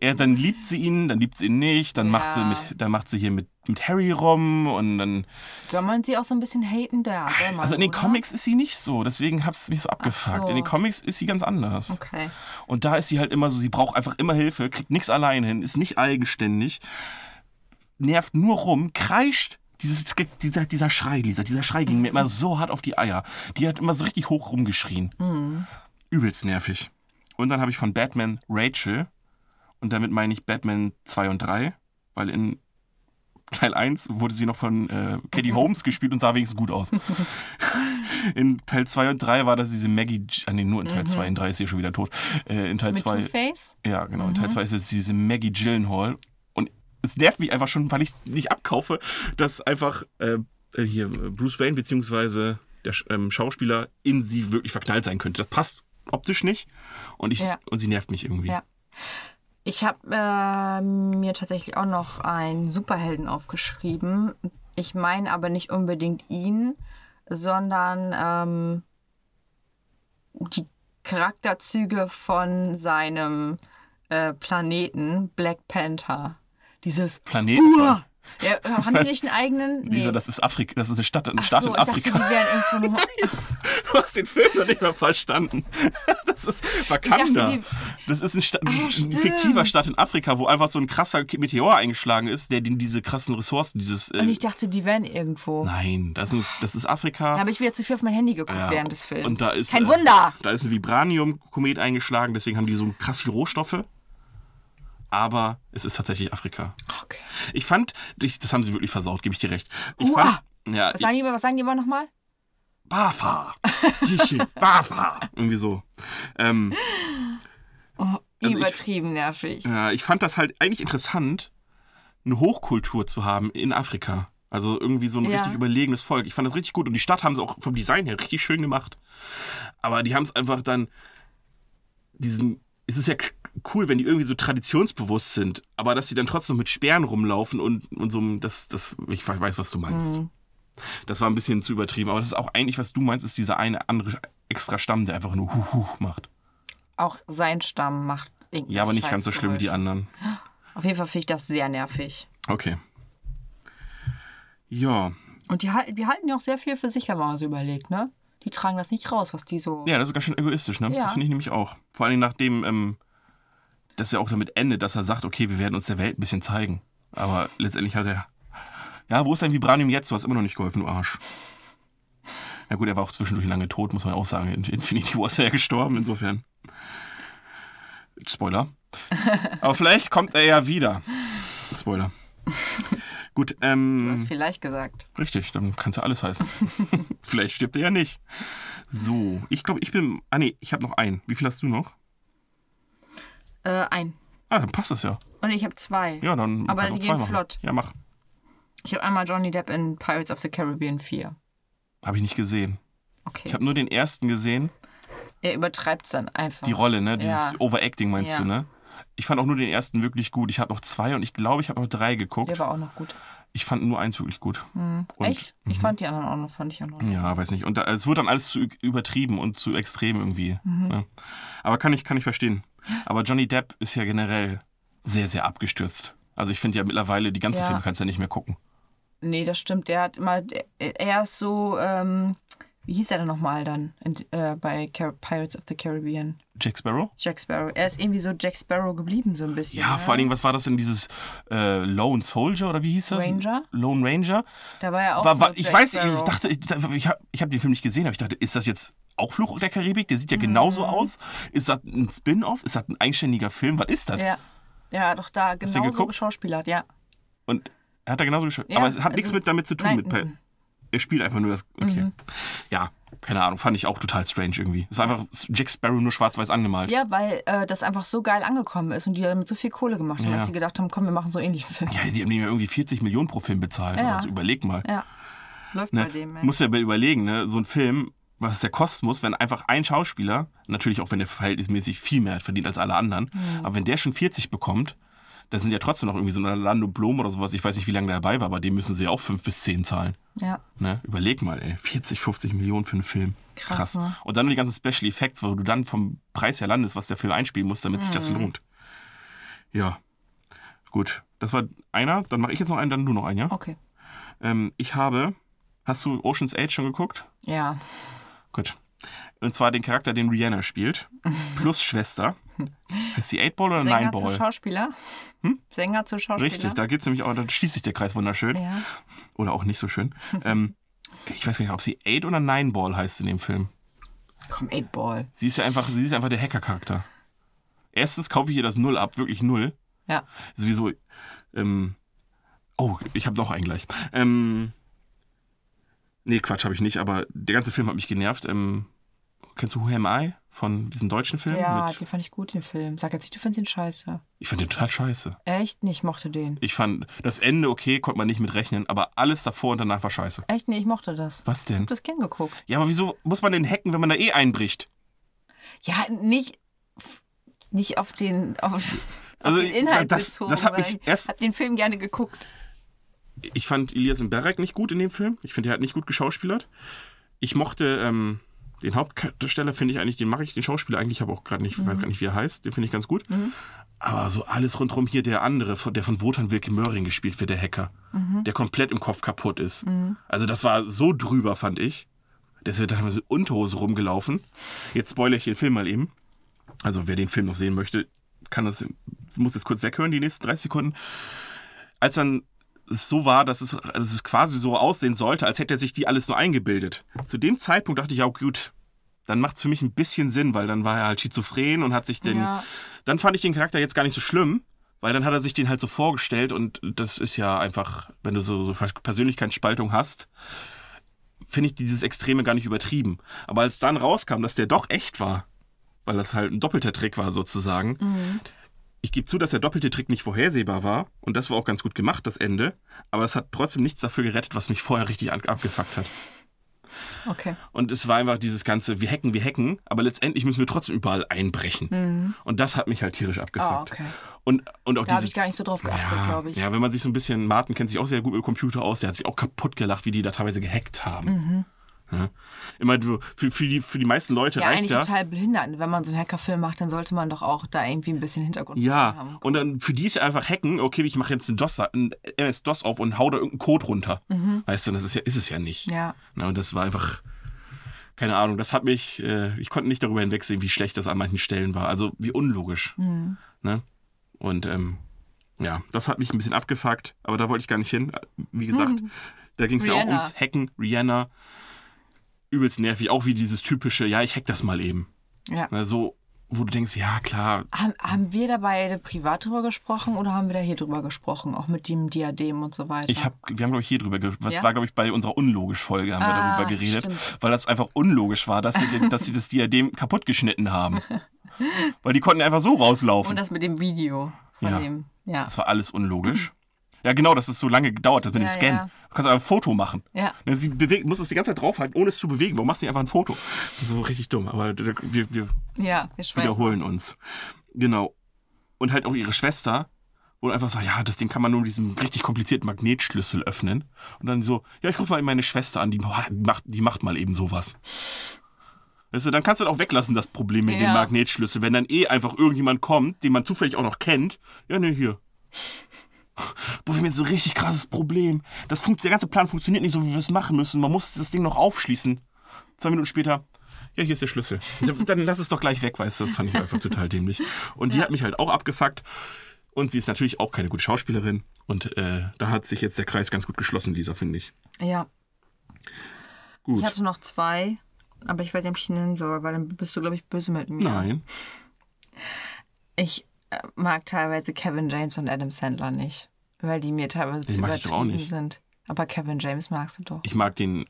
Er, dann liebt sie ihn, dann liebt sie ihn nicht, dann macht sie Ja. mit, dann macht sie hier mit, mit Harry rum und dann. Soll man sie auch so ein bisschen haten? Da, man, Also in den oder? Comics ist sie nicht so, deswegen hat es mich so abgefuckt. so. In den Comics ist sie ganz anders. Okay. Und da ist sie halt immer so, sie braucht einfach immer Hilfe, kriegt nichts allein hin, ist nicht eigenständig, nervt nur rum, kreischt. Dieses, dieser, dieser Schrei, Lisa, dieser Schrei ging mir immer so hart auf die Eier. Die hat immer so richtig hoch rumgeschrien. Übelst nervig. Und dann habe ich von Batman Rachel. Und damit meine ich Batman 2 und 3. Weil in Teil 1 wurde sie noch von äh, Katie Holmes gespielt und sah wenigstens gut aus. In Teil 2 und 3 war das diese Maggie. Ah, nee, nur in Teil 2. In 3 ist sie schon wieder tot. Äh, in Teil Mit 2. Two-Face? Ja, genau. In Teil 2 ist jetzt diese Maggie Gyllenhaal. Und es nervt mich einfach schon, weil ich nicht abkaufe, dass einfach äh, äh, hier Bruce Wayne beziehungsweise der ähm, Schauspieler in sie wirklich verknallt sein könnte. Das passt optisch nicht. Und, ich, Ja. und sie nervt mich irgendwie. Ja. Ich habe äh, mir tatsächlich auch noch einen Superhelden aufgeschrieben. Ich meine aber nicht unbedingt ihn, sondern ähm, die Charakterzüge von seinem äh, Planeten Black Panther. Dieses Planet. Uah! Ja, haben die nicht einen eigenen? Lisa, das ist Afrika, das ist eine Stadt, eine Ach Stadt so, in ich dachte, Afrika. die wären irgendwo nur. Du hast den Film noch nicht mal verstanden. Das ist Wakanda. die- Das ist ein, Sta Ah, ein fiktiver Stadt in Afrika, wo einfach so ein krasser Meteor eingeschlagen ist, der diese krassen Ressourcen, dieses. Und Äh, ich dachte, die wären irgendwo. nein, das ist, ein, das ist Afrika. Da habe ich wieder zu viel auf mein Handy geguckt Ja, während des Films. Und da ist, Kein äh, Wunder! Da ist ein Vibranium-Komet eingeschlagen, deswegen haben die so krass viel Rohstoffe. Aber es ist tatsächlich Afrika. Okay. Ich fand, ich, das haben sie wirklich versaut, gebe ich dir recht. Ich Uah. fand, ja, Was sagen die, was sagen die immer nochmal? Bafa. Bafa. Irgendwie so. Ähm, Also ich- Übertrieben nervig. ja, ich fand das halt eigentlich interessant, eine Hochkultur zu haben in Afrika. Also irgendwie so ein Ja. richtig überlegenes Volk. Ich fand das richtig gut. Und die Stadt haben sie auch vom Design her richtig schön gemacht. Aber die haben es einfach dann diesen. Es ist ja cool, wenn die irgendwie so traditionsbewusst sind, aber dass sie dann trotzdem mit Sperren rumlaufen und, und so, das, das, ich weiß, was du meinst. Mhm. Das war ein bisschen zu übertrieben, aber das ist auch eigentlich, was du meinst, ist dieser eine andere extra Stamm, der einfach nur Huch macht. Auch sein Stamm macht irgendwie. Ja, aber nicht ganz so schlimm wie die anderen. Auf jeden Fall finde ich das sehr nervig. Okay. Ja, Und die, halten- die halten ja auch sehr viel für sich, wenn man mal so überlegt, ne? Die tragen das nicht raus, was die so. ja, das ist ganz schön egoistisch, ne? Ja. Das finde ich nämlich auch. Vor allem nachdem, ähm, dass er auch damit endet, dass er sagt, okay, wir werden uns der Welt ein bisschen zeigen. Aber letztendlich hat er, ja, wo ist dein Vibranium jetzt? Du hast immer noch nicht geholfen, du Arsch. Na gut, er war auch zwischendurch lange tot, muss man auch sagen. In Infinity War ist er ja gestorben, insofern. Spoiler. Aber vielleicht kommt er ja wieder. Spoiler. Gut, Du ähm. hast vielleicht gesagt. Richtig, dann kann es ja alles heißen. Vielleicht stirbt er ja nicht. So, ich glaube, ich bin. Ah, nee, ich habe noch einen. Wie viel hast du noch? Äh, ein. Ah, dann passt es ja. Und ich habe zwei. Ja, dann. Aber kannst die gehen machen. flott. Ja, mach. Ich habe einmal Johnny Depp in Pirates of the Caribbean 4. Habe ich nicht gesehen. Okay. Ich habe nur den ersten gesehen. er übertreibt es dann einfach. Die Rolle, ne? Dieses Ja. Overacting meinst Ja. du, ne? Ich fand auch nur den ersten wirklich gut. Ich habe noch zwei und ich glaube, ich habe noch drei geguckt. Der war auch noch gut. Ich fand nur eins wirklich gut. Und, Echt? Ich fand die anderen auch noch, fand ich auch noch. Ja, weiß nicht. Und da, es wird dann alles zu übertrieben und zu extrem irgendwie. Mhm. Ne? Aber kann ich, kann ich verstehen. Aber Johnny Depp ist ja generell sehr, sehr abgestürzt. Also ich finde ja mittlerweile, die ganzen Ja. Filme kannst du ja nicht mehr gucken. Nee, das stimmt. Der hat immer, er ist so ähm, Wie hieß er denn nochmal dann in, äh, bei Car Pirates of the Caribbean? Jack Sparrow? Jack Sparrow. Er ist irgendwie so Jack Sparrow geblieben, so ein bisschen. Ja, ne? vor allen Dingen, was war das denn, dieses äh, Lone Soldier oder wie hieß das? Ranger? Lone Ranger. Da war er auch War, so war, ich Jack weiß nicht, ich Sparrow. dachte, ich, ich habe hab den Film nicht gesehen, aber ich dachte, ist das jetzt auch Fluch der Karibik? Der sieht ja genauso Mhm. aus. Ist das ein Spin-off? Ist das ein eigenständiger Film? Was ist das? Ja. Ja, doch da genauso geguckt? geschauspielert, ja. Und er hat da genauso gespielt. Ja, aber es hat nichts also- mit damit zu tun. nein, mit Pa- mhm. Er spielt einfach nur das. Okay. Ja, keine Ahnung. Fand ich auch total strange irgendwie. Es war einfach Jack Sparrow nur schwarz-weiß angemalt. Ja, weil äh, das einfach so geil angekommen ist und die damit so viel Kohle gemacht haben, Ja. dass sie gedacht haben, komm, wir machen so ähnlichen Film. Ja, die haben ihm ja irgendwie 40 Millionen pro Film bezahlt. Ja. Also überleg mal. Ja. Läuft Ne? bei dem, ey. Muss ja überlegen, ne? so ein Film, was es ja kosten muss, wenn einfach ein Schauspieler, natürlich auch wenn der verhältnismäßig viel mehr verdient als alle anderen, Mhm. aber wenn der schon 40 bekommt, dann sind ja trotzdem noch irgendwie so ein Orlando Blom oder sowas, ich weiß nicht, wie lange der dabei war, aber dem müssen sie ja auch 5 bis 10 zahlen. Ja. Ne? Überleg mal, ey, 40, 50 Millionen für einen Film. Krass, ne? Und dann noch die ganzen Special Effects, wo du dann vom Preis her landest, was der Film einspielen muss, damit sich das Mhm. lohnt. Ja, gut. Das war einer, dann mache ich jetzt noch einen, dann du noch einen, ja? Okay. Ähm, ich habe, hast du Ocean's 8 schon geguckt? Ja. Gut. Und zwar den Charakter, den Rihanna spielt, plus Schwester. Heißt sie 8 Ball oder 9 Sänger zu Ball? Schauspieler. Sänger zu Schauspieler. Richtig, da geht's nämlich auch, da schließt sich der Kreis wunderschön. Ja. Oder auch nicht so schön. ähm, ich weiß gar nicht, ob sie 8 oder 9 Ball heißt in dem Film. Komm, 8 Ball. Sie ist ja einfach, sie ist einfach der Hacker-Charakter. Erstens kaufe ich ihr das Null ab, wirklich Null. Ja. Sowieso. Ähm, oh, ich habe noch einen gleich. Ähm, nee, Quatsch habe ich nicht, aber der ganze Film hat mich genervt. Ähm, kennst du Who Am I? Von diesem deutschen Film? Ja, den fand ich gut, den Film. Sag jetzt nicht, du findest ihn scheiße. ich fand den total scheiße. Echt? Nee, ich mochte den. Ich fand das Ende okay, konnte man nicht mit rechnen, aber alles davor und danach war scheiße. Echt? Nee, ich mochte das. Was denn? Ich hab das gern geguckt. Ja, aber wieso muss man den hacken, wenn man da eh einbricht? Ja, nicht, nicht auf den, auf, Also, auf den Inhalt das- bezogen. das mich weil erst- Ich hab den Film gerne geguckt. ich fand Elias Mbarek nicht gut in dem Film. Ich finde, er hat nicht gut geschauspielert. Ich mochte ähm, den Hauptdarsteller, finde ich eigentlich, den mache ich, den Schauspieler eigentlich, ich habe auch gerade nicht, weiß gar nicht, wie er heißt, den finde ich ganz gut. Aber so alles rundherum hier, der andere, der von Wotan Wilke Möhring gespielt wird, der Hacker, der komplett im Kopf kaputt ist. Also das war so drüber, fand ich. Der wird teilweise mit Unterhose rumgelaufen. Jetzt spoilere ich den Film mal eben. Also wer den Film noch sehen möchte, kann das, muss jetzt kurz weghören, die nächsten 30 Sekunden. Als dann es so war, dass es, dass es quasi so aussehen sollte, als hätte er sich die alles nur eingebildet. Zu dem Zeitpunkt dachte ich, ja gut, dann macht es für mich ein bisschen Sinn, weil dann war er halt schizophren und hat sich den. Ja. Dann fand ich den Charakter jetzt gar nicht so schlimm, weil dann hat er sich den halt so vorgestellt und das ist ja einfach, wenn du so, so Persönlichkeitsspaltung hast, finde ich dieses Extreme gar nicht übertrieben. Aber als dann rauskam, dass der doch echt war, weil das halt ein doppelter Trick war sozusagen, ich gebe zu, dass der doppelte Trick nicht vorhersehbar war und das war auch ganz gut gemacht, das Ende, aber es hat trotzdem nichts dafür gerettet, was mich vorher richtig abgefuckt hat. Okay. Und es war einfach dieses ganze, wir hacken, wir hacken, aber letztendlich müssen wir trotzdem überall einbrechen. Und das hat mich halt tierisch abgefuckt. Ah, okay. Und, und auch Da habe ich gar nicht so drauf geachtet, ja, glaube ich. ja, wenn man sich so ein bisschen, Martin kennt sich auch sehr gut mit Computer aus, der hat sich auch kaputt gelacht, wie die da teilweise gehackt haben. Mhm. Ja. Immer du, für, für, die, für die meisten Leute Ja, eigentlich ja. total behindert. Wenn man so einen Hackerfilm macht, dann sollte man doch auch da irgendwie ein bisschen Hintergrund Ja, haben. und dann für die ist ja einfach hacken, okay, ich mache jetzt einen DOS, einen MS-DOS auf und hau da irgendeinen Code runter. Weißt du, das ist ja, ist es ja nicht. Mhm. Ja. Na, und das war einfach, keine Ahnung, das hat mich, äh, ich konnte nicht darüber hinwegsehen, wie schlecht das an manchen Stellen war. Also wie unlogisch. Mhm. Ne? Und ähm, ja, das hat mich ein bisschen abgefuckt, aber da wollte ich gar nicht hin. Wie gesagt, da ging es ja auch ums Hacken, Rihanna. Übelst nervig, auch wie dieses typische, ja, ich hack das mal eben. Ja. Ne, so, wo du denkst, ja, klar, Haben, haben wir da beide privat drüber gesprochen oder haben wir da hier drüber gesprochen? Auch mit dem Diadem und so weiter? Ich hab, wir haben, glaube ich, hier drüber geredet. Das Ja? war, glaube ich, bei unserer Unlogisch-Folge haben wir Ah, darüber geredet, stimmt. weil das einfach unlogisch war, dass sie, dass sie das Diadem kaputt geschnitten haben. weil die konnten einfach so rauslaufen. und das mit dem Video von Ja. dem. Ja. das war alles unlogisch. Ja, genau, dass es so lange gedauert hat mit Ja, dem Scan. ja. Du kannst einfach ein Foto machen. Ja. Ne, Sie bewegt, muss es die ganze Zeit draufhalten, ohne es zu bewegen. Warum machst du nicht einfach ein Foto? So richtig dumm. Aber wir, wir Ja, wir wiederholen uns. Genau. Und halt auch ihre Schwester, wo einfach sagt, ja, das Ding kann man nur mit diesem richtig komplizierten Magnetschlüssel öffnen. Und dann so, ja, ich rufe mal meine Schwester an, die macht, die macht mal eben sowas. Weißt du, dann kannst du das auch weglassen, das Problem mit dem Ja. Magnetschlüssel. Wenn dann eh einfach irgendjemand kommt, den man zufällig auch noch kennt, ja, ne, hier. Boah, wir haben jetzt ein richtig krasses Problem. Das der ganze Plan funktioniert nicht so, wie wir es machen müssen. Man muss das Ding noch aufschließen. Zwei Minuten später, ja, hier ist der Schlüssel. Dann lass es doch gleich weg, weißt du, das fand ich einfach total dämlich. Und die hat mich halt auch abgefuckt. Und sie ist natürlich auch keine gute Schauspielerin. Und äh, da hat sich jetzt der Kreis ganz gut geschlossen, Lisa, finde ich. Ja. Gut. Ich hatte noch zwei, aber ich weiß nicht, ob ich die nennen soll, weil dann bist du, glaube ich, böse mit mir. Nein. Ich mag teilweise Kevin James und Adam Sandler nicht, weil die mir teilweise zu ich doch auch übertrieben sind. Aber Kevin James magst du doch. Ich mag den,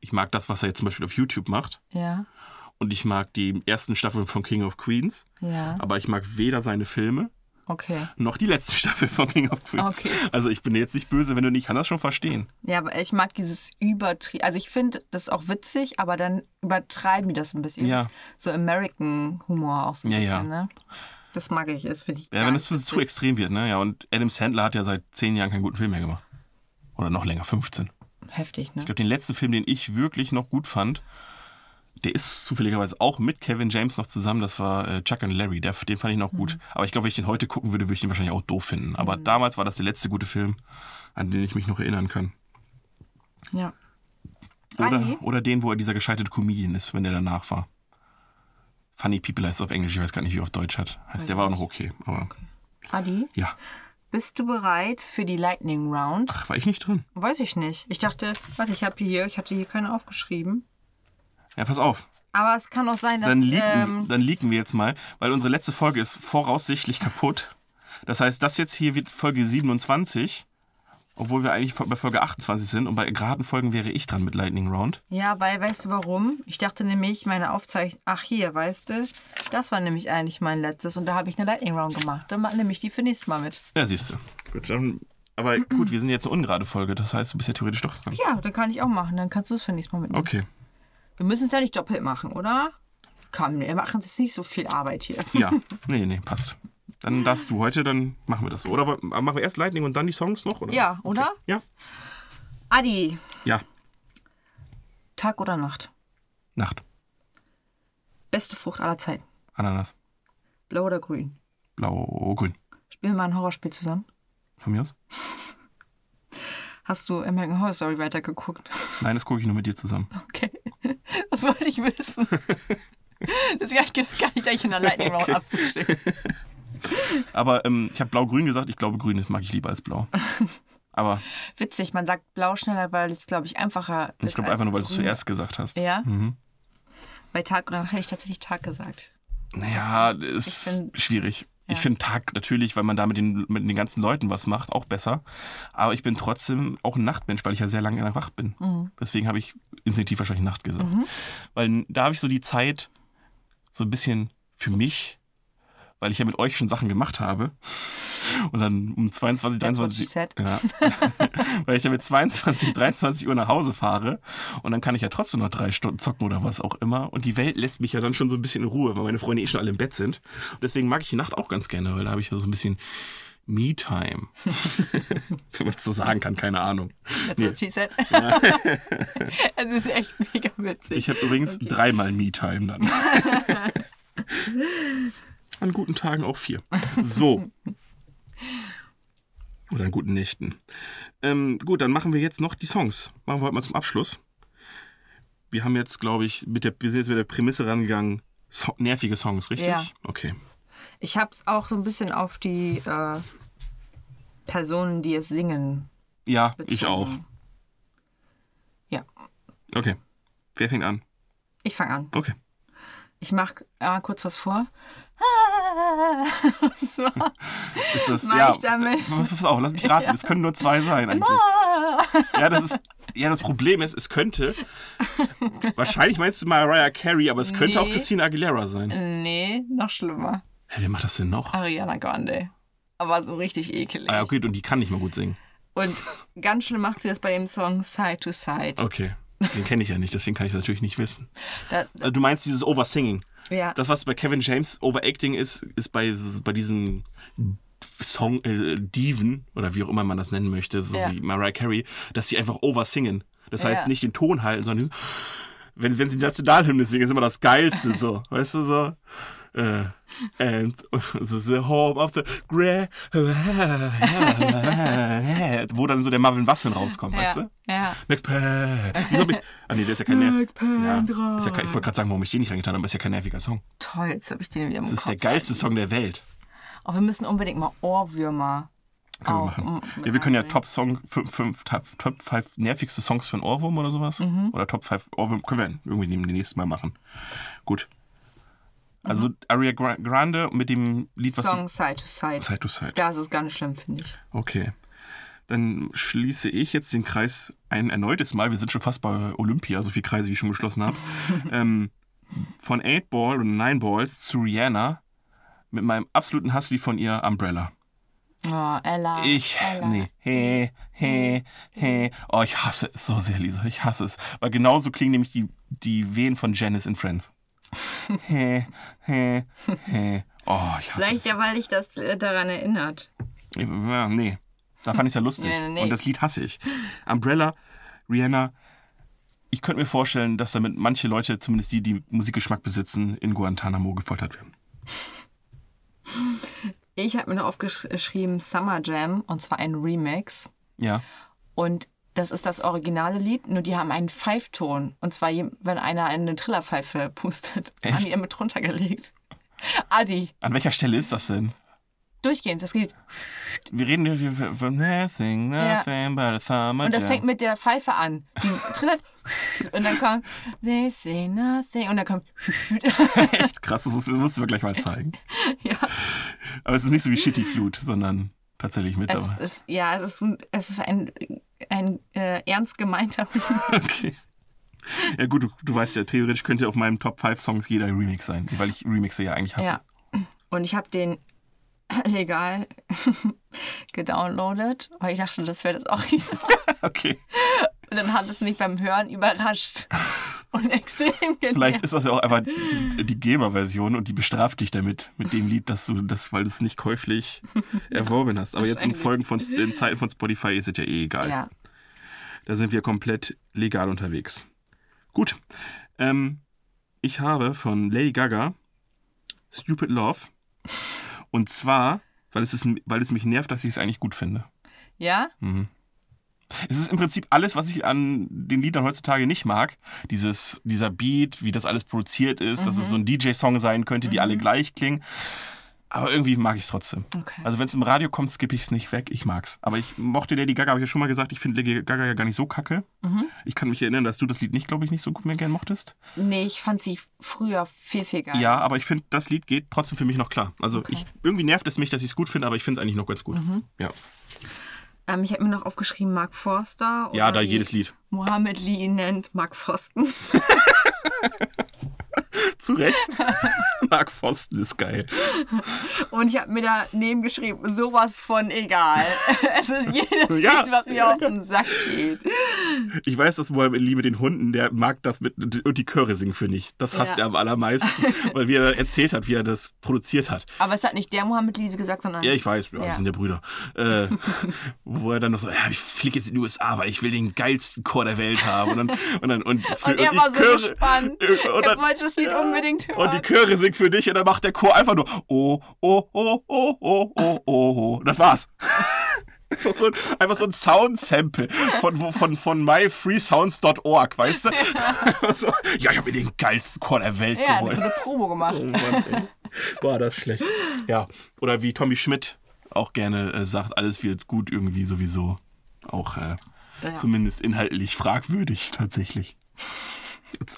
ich mag das, was er jetzt zum Beispiel auf YouTube macht. Ja, Und ich mag die ersten Staffeln von King of Queens. ja, Aber ich mag weder seine Filme okay. noch die letzte Staffel von King of Queens. Okay. Also ich bin jetzt nicht böse, wenn du nicht, kann das schon verstehen. Ja, aber ich mag dieses Übertrieb. Also ich finde das auch witzig, aber dann übertreiben die das ein bisschen. Ja. So American Humor auch so ein Ja, ja. bisschen, ne? Das mag ich, das finde ich. Ja, wenn es zu, zu extrem wird, ne? Ja, und Adam Sandler hat ja seit zehn Jahren keinen guten Film mehr gemacht. Oder noch länger, 15. Ich Heftig, ne? glaube, den letzten Film, den ich wirklich noch gut fand, der ist zufälligerweise auch mit Kevin James noch zusammen. Das war äh, Chuck and Larry. Der, den fand ich noch gut. Aber ich glaube, wenn ich den heute gucken würde, würde ich den wahrscheinlich auch doof finden. Aber damals war das der letzte gute Film, an den ich mich noch erinnern kann. Ja. Oder, Ali? oder den, wo er dieser gescheiterte Comedian ist, wenn der danach war. Funny People heißt es auf Englisch, ich weiß gar nicht, wie er auf Deutsch hat. Heißt, der war auch noch okay. Aber Adi, ja. bist du bereit für die Lightning Round? Ach, war ich nicht drin? Weiß ich nicht. Ich dachte, warte, ich habe hier, ich hatte hier keine aufgeschrieben. Ja, pass auf. Aber es kann auch sein, dass. Dann liegen, ähm, dann liegen wir jetzt mal, weil unsere letzte Folge ist voraussichtlich kaputt. Das heißt, das jetzt hier wird Folge 27, obwohl wir eigentlich bei Folge 28 sind. Und bei geraden Folgen wäre ich dran mit Lightning Round. ja, weil, weißt du warum? Ich dachte nämlich, meine Aufzeichnung. Ach, hier, weißt du? Das war nämlich eigentlich mein letztes und da habe ich eine Lightning Round gemacht. Dann nehme ich die für nächstes Mal mit. Ja, siehst du. Gut, dann, aber gut, wir sind jetzt eine ungerade Folge. Das heißt, du bist ja theoretisch doch dran. Ja, dann kann ich auch machen. Dann kannst du es für nächstes Mal mitnehmen. Okay. Wir müssen es ja nicht doppelt machen, oder? Komm, wir machen jetzt nicht so viel Arbeit hier. Ja, nee, nee, passt. Dann darfst du heute, dann machen wir das so. Oder woll- machen wir erst Lightning und dann die Songs noch? Oder? Ja, oder? Ja. Adi, Ja. Tag oder Nacht? Nacht. Beste Frucht aller Zeiten. Ananas. Blau oder grün? Blau, grün. Spielen wir mal ein Horrorspiel zusammen? Von mir aus? Hast du American Horror Story weitergeguckt? Nein, das gucke ich nur mit dir zusammen. Okay. Das wollte ich wissen. Das kann ich, kann ich gleich in der Lightning Round abfrühstücken. Aber ähm, ich habe blau-grün gesagt. Ich glaube, grün mag ich lieber als blau. Aber Witzig, man sagt blau schneller, weil es, glaube ich, einfacher ist. ich glaube einfach nur, weil du es zuerst gesagt hast. Ja? Mhm. Bei Tag oder hätte ich tatsächlich Tag gesagt. Naja, ist Ich find- schwierig. Ich Ja. finde Tag natürlich, weil man da mit den, mit den ganzen Leuten was macht, auch besser. Aber ich bin trotzdem auch ein Nachtmensch, weil ich ja sehr lange in der wach bin. Mhm. Deswegen habe ich instinktiv wahrscheinlich Nacht gesagt. Weil da habe ich so die Zeit so ein bisschen für mich, weil ich ja mit euch schon Sachen gemacht habe. Und dann um 22, That's what 23 she said. Ja. weil ich ja mit 22, 23 Uhr nach Hause fahre und dann kann ich ja trotzdem noch drei Stunden zocken oder was auch immer. Und die Welt lässt mich ja dann schon so ein bisschen in Ruhe, weil meine Freunde eh schon alle im Bett sind. Und deswegen mag ich die Nacht auch ganz gerne, weil da habe ich ja so ein bisschen Me-Time. Wenn man das so sagen kann, keine Ahnung. That's Nee. what she said. Es ist echt mega witzig. Ich habe übrigens dreimal Me-Time dann. An guten Tagen auch vier. So. Oder an guten Nächten. Ähm, gut, dann machen wir jetzt noch die Songs. Machen wir heute mal zum Abschluss. Wir haben jetzt, glaube ich, mit der, wir sind jetzt mit der Prämisse rangegangen, so, nervige Songs, richtig? Ja. Okay. Ich habe es auch so ein bisschen auf die äh, Personen, die es singen, Ja, bezogen. ich auch. Ja, Okay. Wer fängt an? ich fange an. Okay. Ich mache äh, kurz was vor. so. Ist das, ja, ich damit? Pass auf, lass mich raten. Es können nur zwei sein eigentlich. Ja, das ist. Ja, das Problem ist, es könnte. Wahrscheinlich meinst du Mariah Carey, aber es könnte auch Nee. Christina Aguilera sein. Nee, noch schlimmer. Hä, wer macht das denn noch? Ariana Grande. Aber so richtig ekelig. Ah, okay, und die kann nicht mal gut singen. Und ganz schlimm macht sie das bei dem Song Side to Side. Okay. Den kenne ich ja nicht, deswegen kann ich es natürlich nicht wissen. Da, Also, du meinst dieses Oversinging. Ja, Das, was bei Kevin James Overacting ist, ist bei, bei diesen Song äh, Diven oder wie auch immer man das nennen möchte, so Ja. wie Mariah Carey, dass sie einfach oversingen. Das heißt Ja. nicht den Ton halten, sondern wenn, wenn sie die Nationalhymne singen, ist immer das Geilste so. weißt du so? Äh, and the, home of the grey. Wo dann so der Marvin Wasseln rauskommt, weißt du? Ja. Next. Wieso hab ich, ah nee, der ist ja kein. Ja, ist ja kein, ich wollte gerade sagen, warum ich den nicht reingetan habe, aber ist ja kein nerviger Song. Toll, jetzt habe ich den wieder im Das ist der geilste Song der Welt. Aber wir müssen unbedingt mal Ohrwürmer. Können wir auch machen. Ja, wir können ja. Top Song, fünf, fünf, Top, Top 5 nervigste Songs für einen Ohrwurm oder sowas. Mhm. Oder Top 5 Ohrwurm, können wir irgendwie dem nächsten Mal machen. Gut. Also Mhm. Aria Gra- Grande mit dem Lied, was Song Side to Side. Side to Side. Das ist ganz schlimm, finde ich. Okay. Dann schließe ich jetzt den Kreis ein erneutes Mal. Wir sind schon fast bei Olympia, so viele Kreise, wie ich schon geschlossen habe. ähm, von 8 Ball und 9 Balls zu Rihanna mit meinem absoluten Hasslied von ihr, Umbrella. Oh, Ella. Ich, Ella. nee, he, he, he. Oh, ich hasse es so sehr, Lisa. Ich hasse es. Weil genauso klingen nämlich die, die Wehen von Janice in Friends. He, he, he. Oh, ich hasse Vielleicht ja, weil dich das äh, daran erinnert. es. Ja, nee, da fand ich es ja lustig. Nee, nee. Und das Lied hasse ich. Umbrella, Rihanna. Ich könnte mir vorstellen, dass damit manche Leute, zumindest die, die Musikgeschmack besitzen, in Guantanamo gefoltert werden. Ich habe mir noch aufgeschrieben Summer Jam und zwar ein Remix. Ja. Und das ist das originale Lied, nur die haben einen Pfeifton. Und zwar, wenn einer eine Trillerpfeife pustet. Echt? Haben die ihr mit drunter gelegt. Adi, An welcher Stelle ist das denn? durchgehend, das geht. Wir reden hier von Nothing, nothing but a summer Und das fängt mit der Pfeife an. Die trillert und dann kommt They say nothing und dann kommt Echt krass, das musst, musst du mir gleich mal zeigen. ja. Aber es ist nicht so wie Shitty Flut, sondern tatsächlich mit Es dabei. ist, ja, es ist, es ist ein, ein äh, ernst gemeinter Okay. Ja gut, du, du weißt ja, theoretisch könnte auf meinem Top 5 Songs jeder Remix sein, weil ich Remixe ja eigentlich hasse. Ja. Und ich habe den legal gedownloadet, weil ich dachte, das wäre das Original. Okay. Und dann hat es mich beim Hören überrascht und extrem Vielleicht genervt. ist das ja auch einfach die GEMA-Version und die bestraft dich damit, mit dem Lied, dass du das, weil du es nicht käuflich erworben hast. Aber jetzt in Folgen von in Zeiten von Spotify ist es ja eh egal. Ja. Da sind wir komplett legal unterwegs. Gut. Ähm, ich habe von Lady Gaga Stupid Love. Und zwar, weil es, ist, weil es mich nervt, dass ich es eigentlich gut finde. Ja? Es ist im Prinzip alles, was ich an den Liedern heutzutage nicht mag. Dieses, dieser Beat, wie das alles produziert ist, dass es so ein DJ-Song sein könnte, die alle gleich klingen. Aber irgendwie mag ich es trotzdem. Okay. Also wenn es im Radio kommt, skippe ich es nicht weg. Ich mag's. Aber ich mochte Lady Gaga, habe ich ja schon mal gesagt, ich finde Lady Gaga ja gar nicht so kacke. Ich kann mich erinnern, dass du das Lied nicht, glaube ich, nicht so gut mehr gern mochtest. Nee, ich fand sie früher viel, viel geiler. Ja, aber ich finde, das Lied geht trotzdem für mich noch klar. Also ich, irgendwie nervt es mich, dass ich es gut finde, aber ich finde es eigentlich noch ganz gut. Ja. Ähm, ich habe mir noch aufgeschrieben, Mark Forster. Ja, da jedes Lied. Mohammed Lee ihn nennt, Mark Forsten. Zu Recht. Mark Forsten ist geil. Und ich habe mir daneben geschrieben, sowas von egal. es ist jedes Ja. Lied, was mir auf den Sack geht. Ich weiß, dass Mohammed Lee mit den Hunden, der mag das mit und die Chöre singen für nicht. Das hasst Ja. er am allermeisten, weil wie er erzählt hat, wie er das produziert hat. Aber es hat nicht der Mohammed Lise gesagt, sondern Ja, ich weiß, wir sind ja Brüder. Äh, wo er dann noch so, ja, ich fliege jetzt in die USA, weil ich will den geilsten Chor der Welt haben. Und dann, und dann, und, für, Und er die war so Chöre- gespannt. Und er dann, wollte das Lied unbedingt hören. und die Chöre singt für dich und dann macht der Chor einfach nur oh, oh, oh, oh, oh, oh, oh, oh. Das war's. Einfach so, ein- einfach so ein Sound-Sample von, von, von myfreesounds.org, weißt du? Einfach so, ja, ich habe mir den geilsten Chor der Welt ja, eine geholt. gute Promo gemacht. Oh Mann. War das schlecht. Ja, oder wie Tommy Schmidt auch gerne äh, sagt, alles wird gut irgendwie sowieso. Auch äh, Ja. zumindest inhaltlich fragwürdig tatsächlich.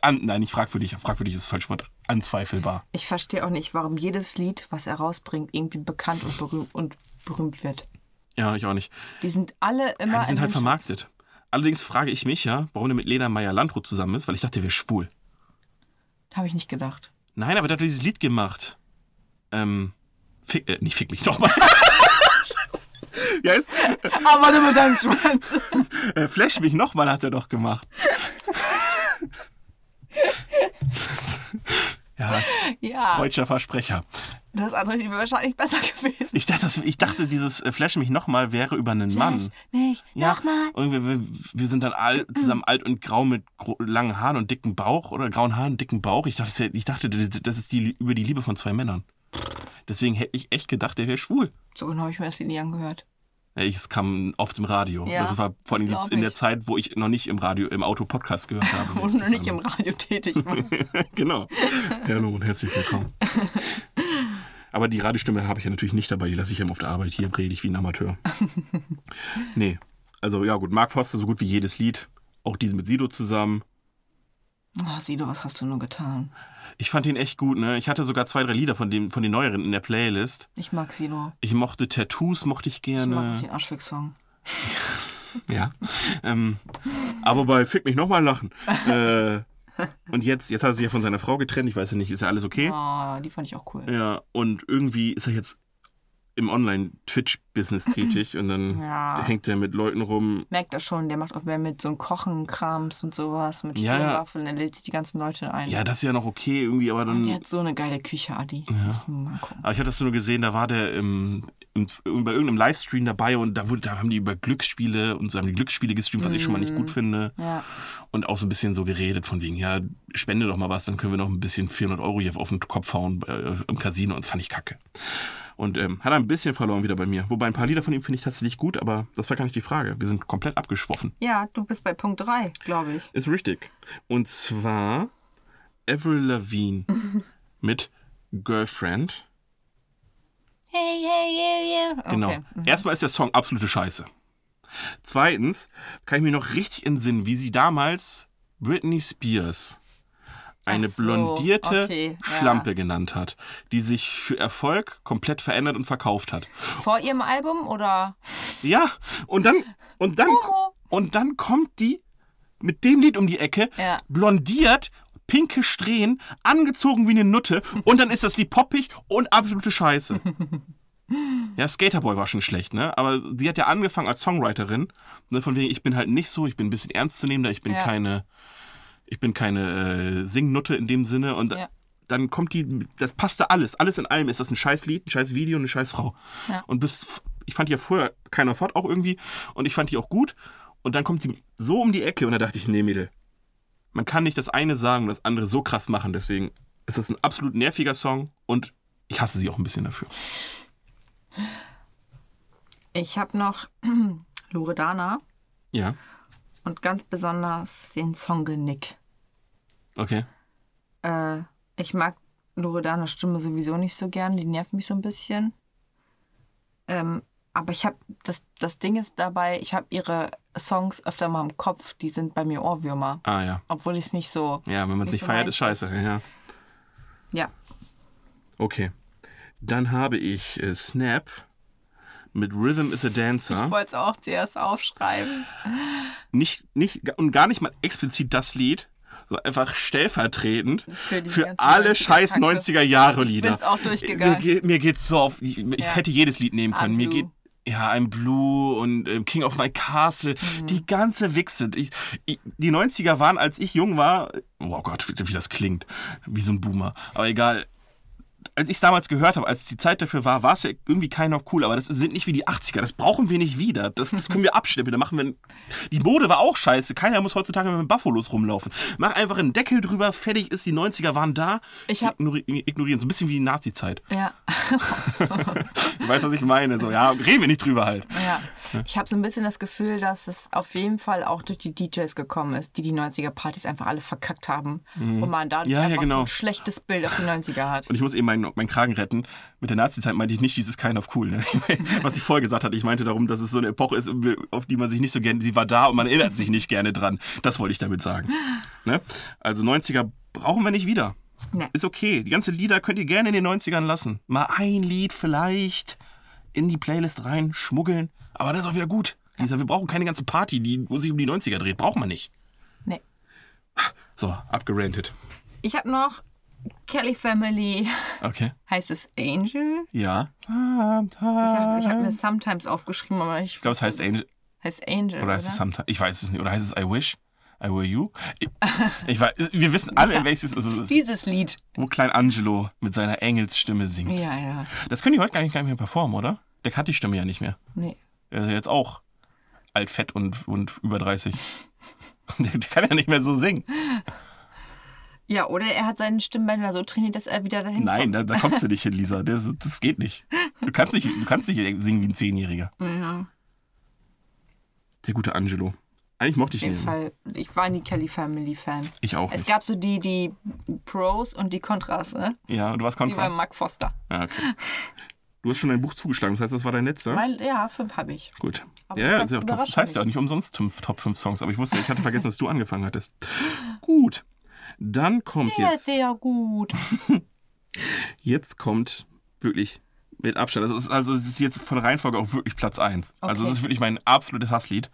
An, nein, nicht fragwürdig, fragwürdig ist das falsche Wort, anzweifelbar. Ich verstehe auch nicht, warum jedes Lied, was er rausbringt, irgendwie bekannt und berühmt, und berühmt wird. Ja, ich auch nicht. Die sind alle immer. Ja, die sind in halt vermarktet. Allerdings frage ich mich ja, warum der mit Lena Meyer-Landrut zusammen ist, weil ich dachte, der wäre schwul. Habe ich nicht gedacht. Nein, aber der hat dieses Lied gemacht. Ähm, fick, äh, nicht fick mich nochmal. Wie heißt? Aber nur mit deinem Schwanz. Äh, Flash mich nochmal hat er doch gemacht. ja, ja. deutscher Versprecher. Das andere wäre wahrscheinlich besser gewesen. Ich dachte, das, ich dachte dieses äh, Flash mich nochmal wäre über einen Mann. Nicht. Ja, Nochmal. Und wir, wir, wir sind dann all, zusammen alt und grau mit langen Haaren und dicken Bauch oder grauen Haaren und dicken Bauch. Ich dachte, ich dachte, das ist die, über die Liebe von zwei Männern. Deswegen hätte ich echt gedacht, der wäre schwul. So genau habe ich mir das nie angehört. Es kam oft im Radio. Ja, das war vor allem das in der. Zeit, wo ich noch nicht im Radio, im Auto Podcast gehört habe. Wo du noch nicht im Radio tätig warst. genau. Hallo und herzlich willkommen. Aber die Radiostimme habe ich ja natürlich nicht dabei, die lasse ich ja immer auf der Arbeit. Hier rede ich wie ein Amateur. nee. Also ja gut, Mark Foster so gut wie jedes Lied. Auch diese mit Sido zusammen. Oh, Sido, was hast du nur getan? Ich fand ihn echt gut, ne? Ich hatte sogar zwei, drei Lieder von, dem, von den neueren in der Playlist. Ich mag Sido. Ich mochte Tattoos, mochte ich Ich gerne. mag nicht den Aschwig-Song. Ja. Ähm, aber bei Fick mich nochmal lachen. Äh, und jetzt, jetzt hat er sich ja von seiner Frau getrennt. Ich weiß ja nicht, ist ja alles okay? Oh, die fand ich auch cool. Ja, und irgendwie ist er jetzt im Online-Twitch-Business tätig und dann Ja. hängt er mit Leuten rum. Merkt er schon, der macht auch mehr mit so einem Kochen-Krams und sowas, mit Ja. Stirnwaffeln, er lädt sich die ganzen Leute ein. Ja, das ist ja noch okay irgendwie, aber Und der dann. hat so eine geile Küche, Adi. Ja. Aber ich hatte das nur gesehen, da war der im, im, bei irgendeinem Livestream dabei und da, wurde, da haben die über Glücksspiele und so haben die Glücksspiele gestreamt, was ich schon mal nicht gut finde. Ja. Und auch so ein bisschen so geredet von wegen, ja, spende doch mal was, dann können wir noch ein bisschen 400 Euro hier auf den Kopf hauen äh, im Casino. Und das fand ich kacke. Und ähm, hat ein bisschen verloren wieder bei mir. Wobei ein paar Lieder von ihm finde ich tatsächlich gut, aber das war gar nicht die Frage. Wir sind komplett abgeschwoffen. ja, du bist bei Punkt 3, glaube ich. Ist richtig. Und zwar Avril Lavigne mit Girlfriend. Hey, hey, yeah, yeah. Genau. Okay. mhm. Erstmal ist der Song absolute Scheiße. Zweitens kann ich mir noch richtig entsinnen, wie sie damals Britney Spears eine so, blondierte okay, ja. Schlampe genannt hat, die sich für Erfolg komplett verändert und verkauft hat. Vor ihrem Album oder? Ja, und dann und dann und dann kommt die mit dem Lied um die Ecke, Ja. blondiert, pinke Strähnen, angezogen wie eine Nutte und dann ist das Lied poppig und absolute Scheiße. Ja, Skaterboy war schon schlecht, ne? Aber sie hat ja angefangen als Songwriterin, ne? von wegen, ich bin halt nicht so, ich bin ein bisschen ernstzunehmender, ich bin Ja. keine, ich bin keine äh, Singnutte in dem Sinne und Ja. dann kommt die, das passte alles, alles in allem ist das ein scheiß Lied, ein scheiß Video, eine scheiß Frau. Ja. Und bis, ich fand die ja vorher keiner fort auch irgendwie und ich fand die auch gut und dann kommt die so um die Ecke und da dachte ich, nee Mädel, man kann nicht das eine sagen und das andere so krass machen, deswegen ist das ein absolut nerviger Song und ich hasse sie auch ein bisschen dafür. Ich habe noch Loredana Ja, und ganz besonders den Song Genick. okay. Äh, ich mag Loredanas Stimme sowieso nicht so gern, die nervt mich so ein bisschen. Ähm, aber ich habe, das, das Ding ist dabei, ich habe ihre Songs öfter mal im Kopf, die sind bei mir Ohrwürmer. Ah ja. Obwohl ich es nicht so. Ja, wenn man es Nicht nicht so feiert, ist scheiße. Ja. Ja. Okay. Dann habe ich äh, Snap mit Rhythm is a Ich Dancer. wollte es auch zuerst aufschreiben. Nicht, nicht, und gar nicht mal explizit das Lied, so einfach stellvertretend Für für alle 90er scheiß Kacke. 90er Jahre Lieder. bin's auch durchgegangen. Mir, geht- mir geht's so auf, ich, ich Ja. hätte jedes Lied nehmen I'm können. Mir Blue. geht, ja, I'm Blue und ähm, King of My Castle, Mhm. die ganze Wichse. Ich, ich, die 90er waren, als ich jung war, oh Gott, wie, wie das klingt, wie so ein Boomer. Aber egal, als ich es damals gehört habe, als die Zeit dafür war, war es ja irgendwie kein of cool, aber das sind nicht wie die 80er, das brauchen wir nicht wieder. Das, das können wir abschnippeln, da machen wir... Die Mode war auch scheiße, keiner muss heutzutage mit Buffalos rumlaufen. Mach einfach einen Deckel drüber, fertig ist, die 90er waren da, Ich hab- Ignori ignorieren, so ein bisschen wie die Nazi-Zeit. Ja. Du weißt, was ich meine, so, ja, reden wir nicht drüber halt. Ja, ich habe so ein bisschen das Gefühl, dass es auf jeden Fall auch durch die DJs gekommen ist, die die 90er-Partys einfach alle verkackt haben. Und man dadurch Mhm. Ja, ja, einfach so genau. ein schlechtes Bild auf die 90er hat. Und ich muss eben meinen, meinen Kragen retten. Mit der Nazi-Zeit meinte ich nicht dieses Kind of cool. Ne? Was ich vorher gesagt hatte, ich meinte darum, dass es so eine Epoche ist, auf die man sich nicht so gerne, sie war da und man erinnert sich nicht gerne dran. Das wollte ich damit sagen. Ne? Also 90er brauchen wir nicht wieder. Nee. Ist okay. Die ganzen Lieder könnt ihr gerne in den 90ern lassen. Mal ein Lied vielleicht in die Playlist rein, schmuggeln. Aber das ist auch wieder gut. Lisa, wir brauchen keine ganze Party, die sich um die 90er dreht. Brauchen wir nicht. Nee. So, abgerantet. Ich habe noch Kelly Family, Okay. heißt es Angel? Ja. Ich habe hab mir Sometimes aufgeschrieben, aber ich, Ich glaube, es heißt Angel. heißt Angel. Oder heißt es Sometimes? Ich weiß es nicht. Oder heißt es I Wish? I Will You. Ich, ich weiß, wir wissen alle, welches es ist, Dieses Lied. wo Klein Angelo mit seiner Engelsstimme singt. Ja, ja. Das können die heute gar nicht, gar nicht mehr performen, oder? Der hat die Stimme ja nicht mehr. Nee. Er ist ja jetzt auch alt, fett und, und über 30. Der, der kann ja nicht mehr so singen. Ja, oder er hat seinen Stimmbänder so trainiert, dass er wieder dahin Nein, da, kommt. da kommst du nicht hin, Lisa. Das, das geht nicht. Du kannst nicht, du kannst nicht singen wie ein Zehnjähriger. Ja, Der gute Angelo. Eigentlich mochte ich auf ihn. jeden Fall. Ich war nie Kelly Family Fan. Ich auch Es nicht. gab so die, die Pros und die Kontras, ne? Ja, und du warst Die war Kontra. Mark Foster. Ja, okay. Du hast schon dein Buch zugeschlagen, das heißt, das war dein letzter? Mein, ja, fünf habe ich. Gut. Aber ja, du ja, kannst ist ja auch top. überraschen Das heißt ja auch nicht umsonst fünf, Top 5 Songs, aber ich wusste, ich hatte vergessen, dass du angefangen hattest. Gut. Dann kommt Ja, jetzt, sehr gut. jetzt kommt wirklich mit Abstand. Also es ist, also es ist jetzt von der Reihenfolge auch wirklich Platz 1. Also es Okay. ist wirklich mein absolutes Hasslied.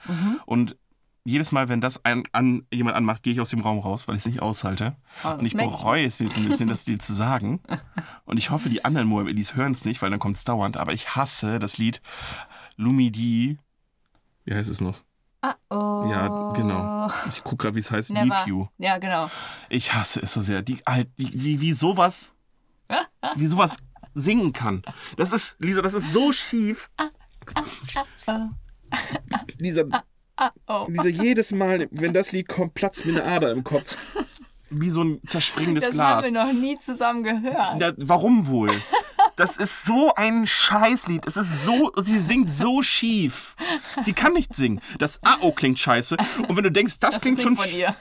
Und jedes Mal, wenn das ein, an, jemand anmacht, gehe ich aus dem Raum raus, weil ich es nicht aushalte. Oh, Und ich bereue es jetzt ein bisschen, das dir zu sagen. Und ich hoffe, die anderen Moab-Ellis hören es nicht, weil dann kommt es dauernd. Aber ich hasse das Lied Lumidi. Wie heißt es noch? Ah, oh. Ja, genau. Ich gucke gerade, wie es heißt. Never. Leave You. Ja, genau. Ich hasse es so sehr. Die, halt, wie, wie, wie sowas, wie sowas singen kann. Das ist, Lisa, das ist so schief. Lisa, Oh. Lisa, jedes Mal, wenn das Lied kommt, platzt mir eine Ader im Kopf. Wie so ein zerspringendes Das Glas. haben wir noch nie zusammen gehört. Na, warum wohl? Das ist so ein Scheißlied. Es ist so, sie singt so schief. Sie kann nicht singen. Das AO klingt scheiße. Und wenn du denkst, das, Das klingt schon. von ihr.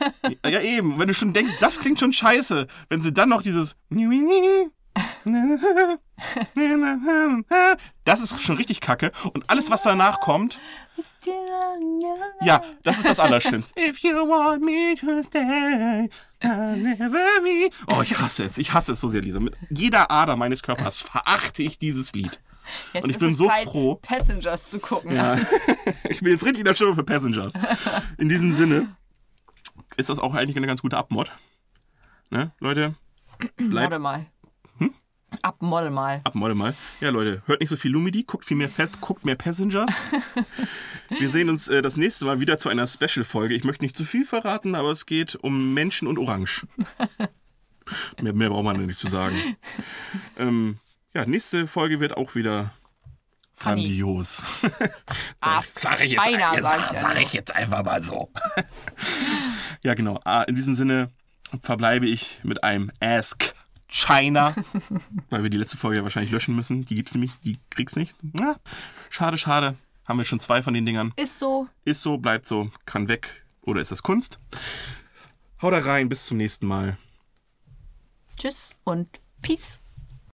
Ja, eben. Wenn du schon denkst, das klingt schon scheiße. Wenn sie dann noch dieses. Das ist schon richtig kacke. Und alles, was danach kommt, ja, das ist das Allerschlimmste. If you want me to stay, never be. Oh, ich hasse es. Ich hasse es so sehr, Lisa. Mit jeder Ader meines Körpers verachte ich dieses Lied. Jetzt Und ich bin so Zeit, froh. Passengers zu gucken. Ja. Ich bin jetzt richtig in der Stimme für Passengers. In diesem Sinne ist das auch eigentlich eine ganz gute Abmod. Ne, Leute? Bleibt Model mal. Hm? Ab Model mal. Abmodde mal. Ja, Leute, hört nicht so viel Lumidi, guckt viel mehr, guckt mehr Passengers. Wir sehen uns äh, das nächste Mal wieder zu einer Special-Folge. Ich möchte nicht zu viel verraten, aber es geht um Menschen und Orange. mehr, mehr braucht man nicht zu sagen. Ähm, ja, nächste Folge wird auch wieder Funny. grandios. Ask Sag ich jetzt, sag sag ich jetzt einfach mal so. ja, genau. Ah, In diesem Sinne verbleibe ich mit einem Ask China, weil wir die letzte Folge ja wahrscheinlich löschen müssen. Die gibt's nämlich, die kriegst nicht. Na, schade, schade. Haben wir schon zwei von den Dingern. Ist so. Ist so, bleibt so, kann weg. Oder ist das Kunst? Hau da rein, bis zum nächsten Mal. Tschüss und Peace.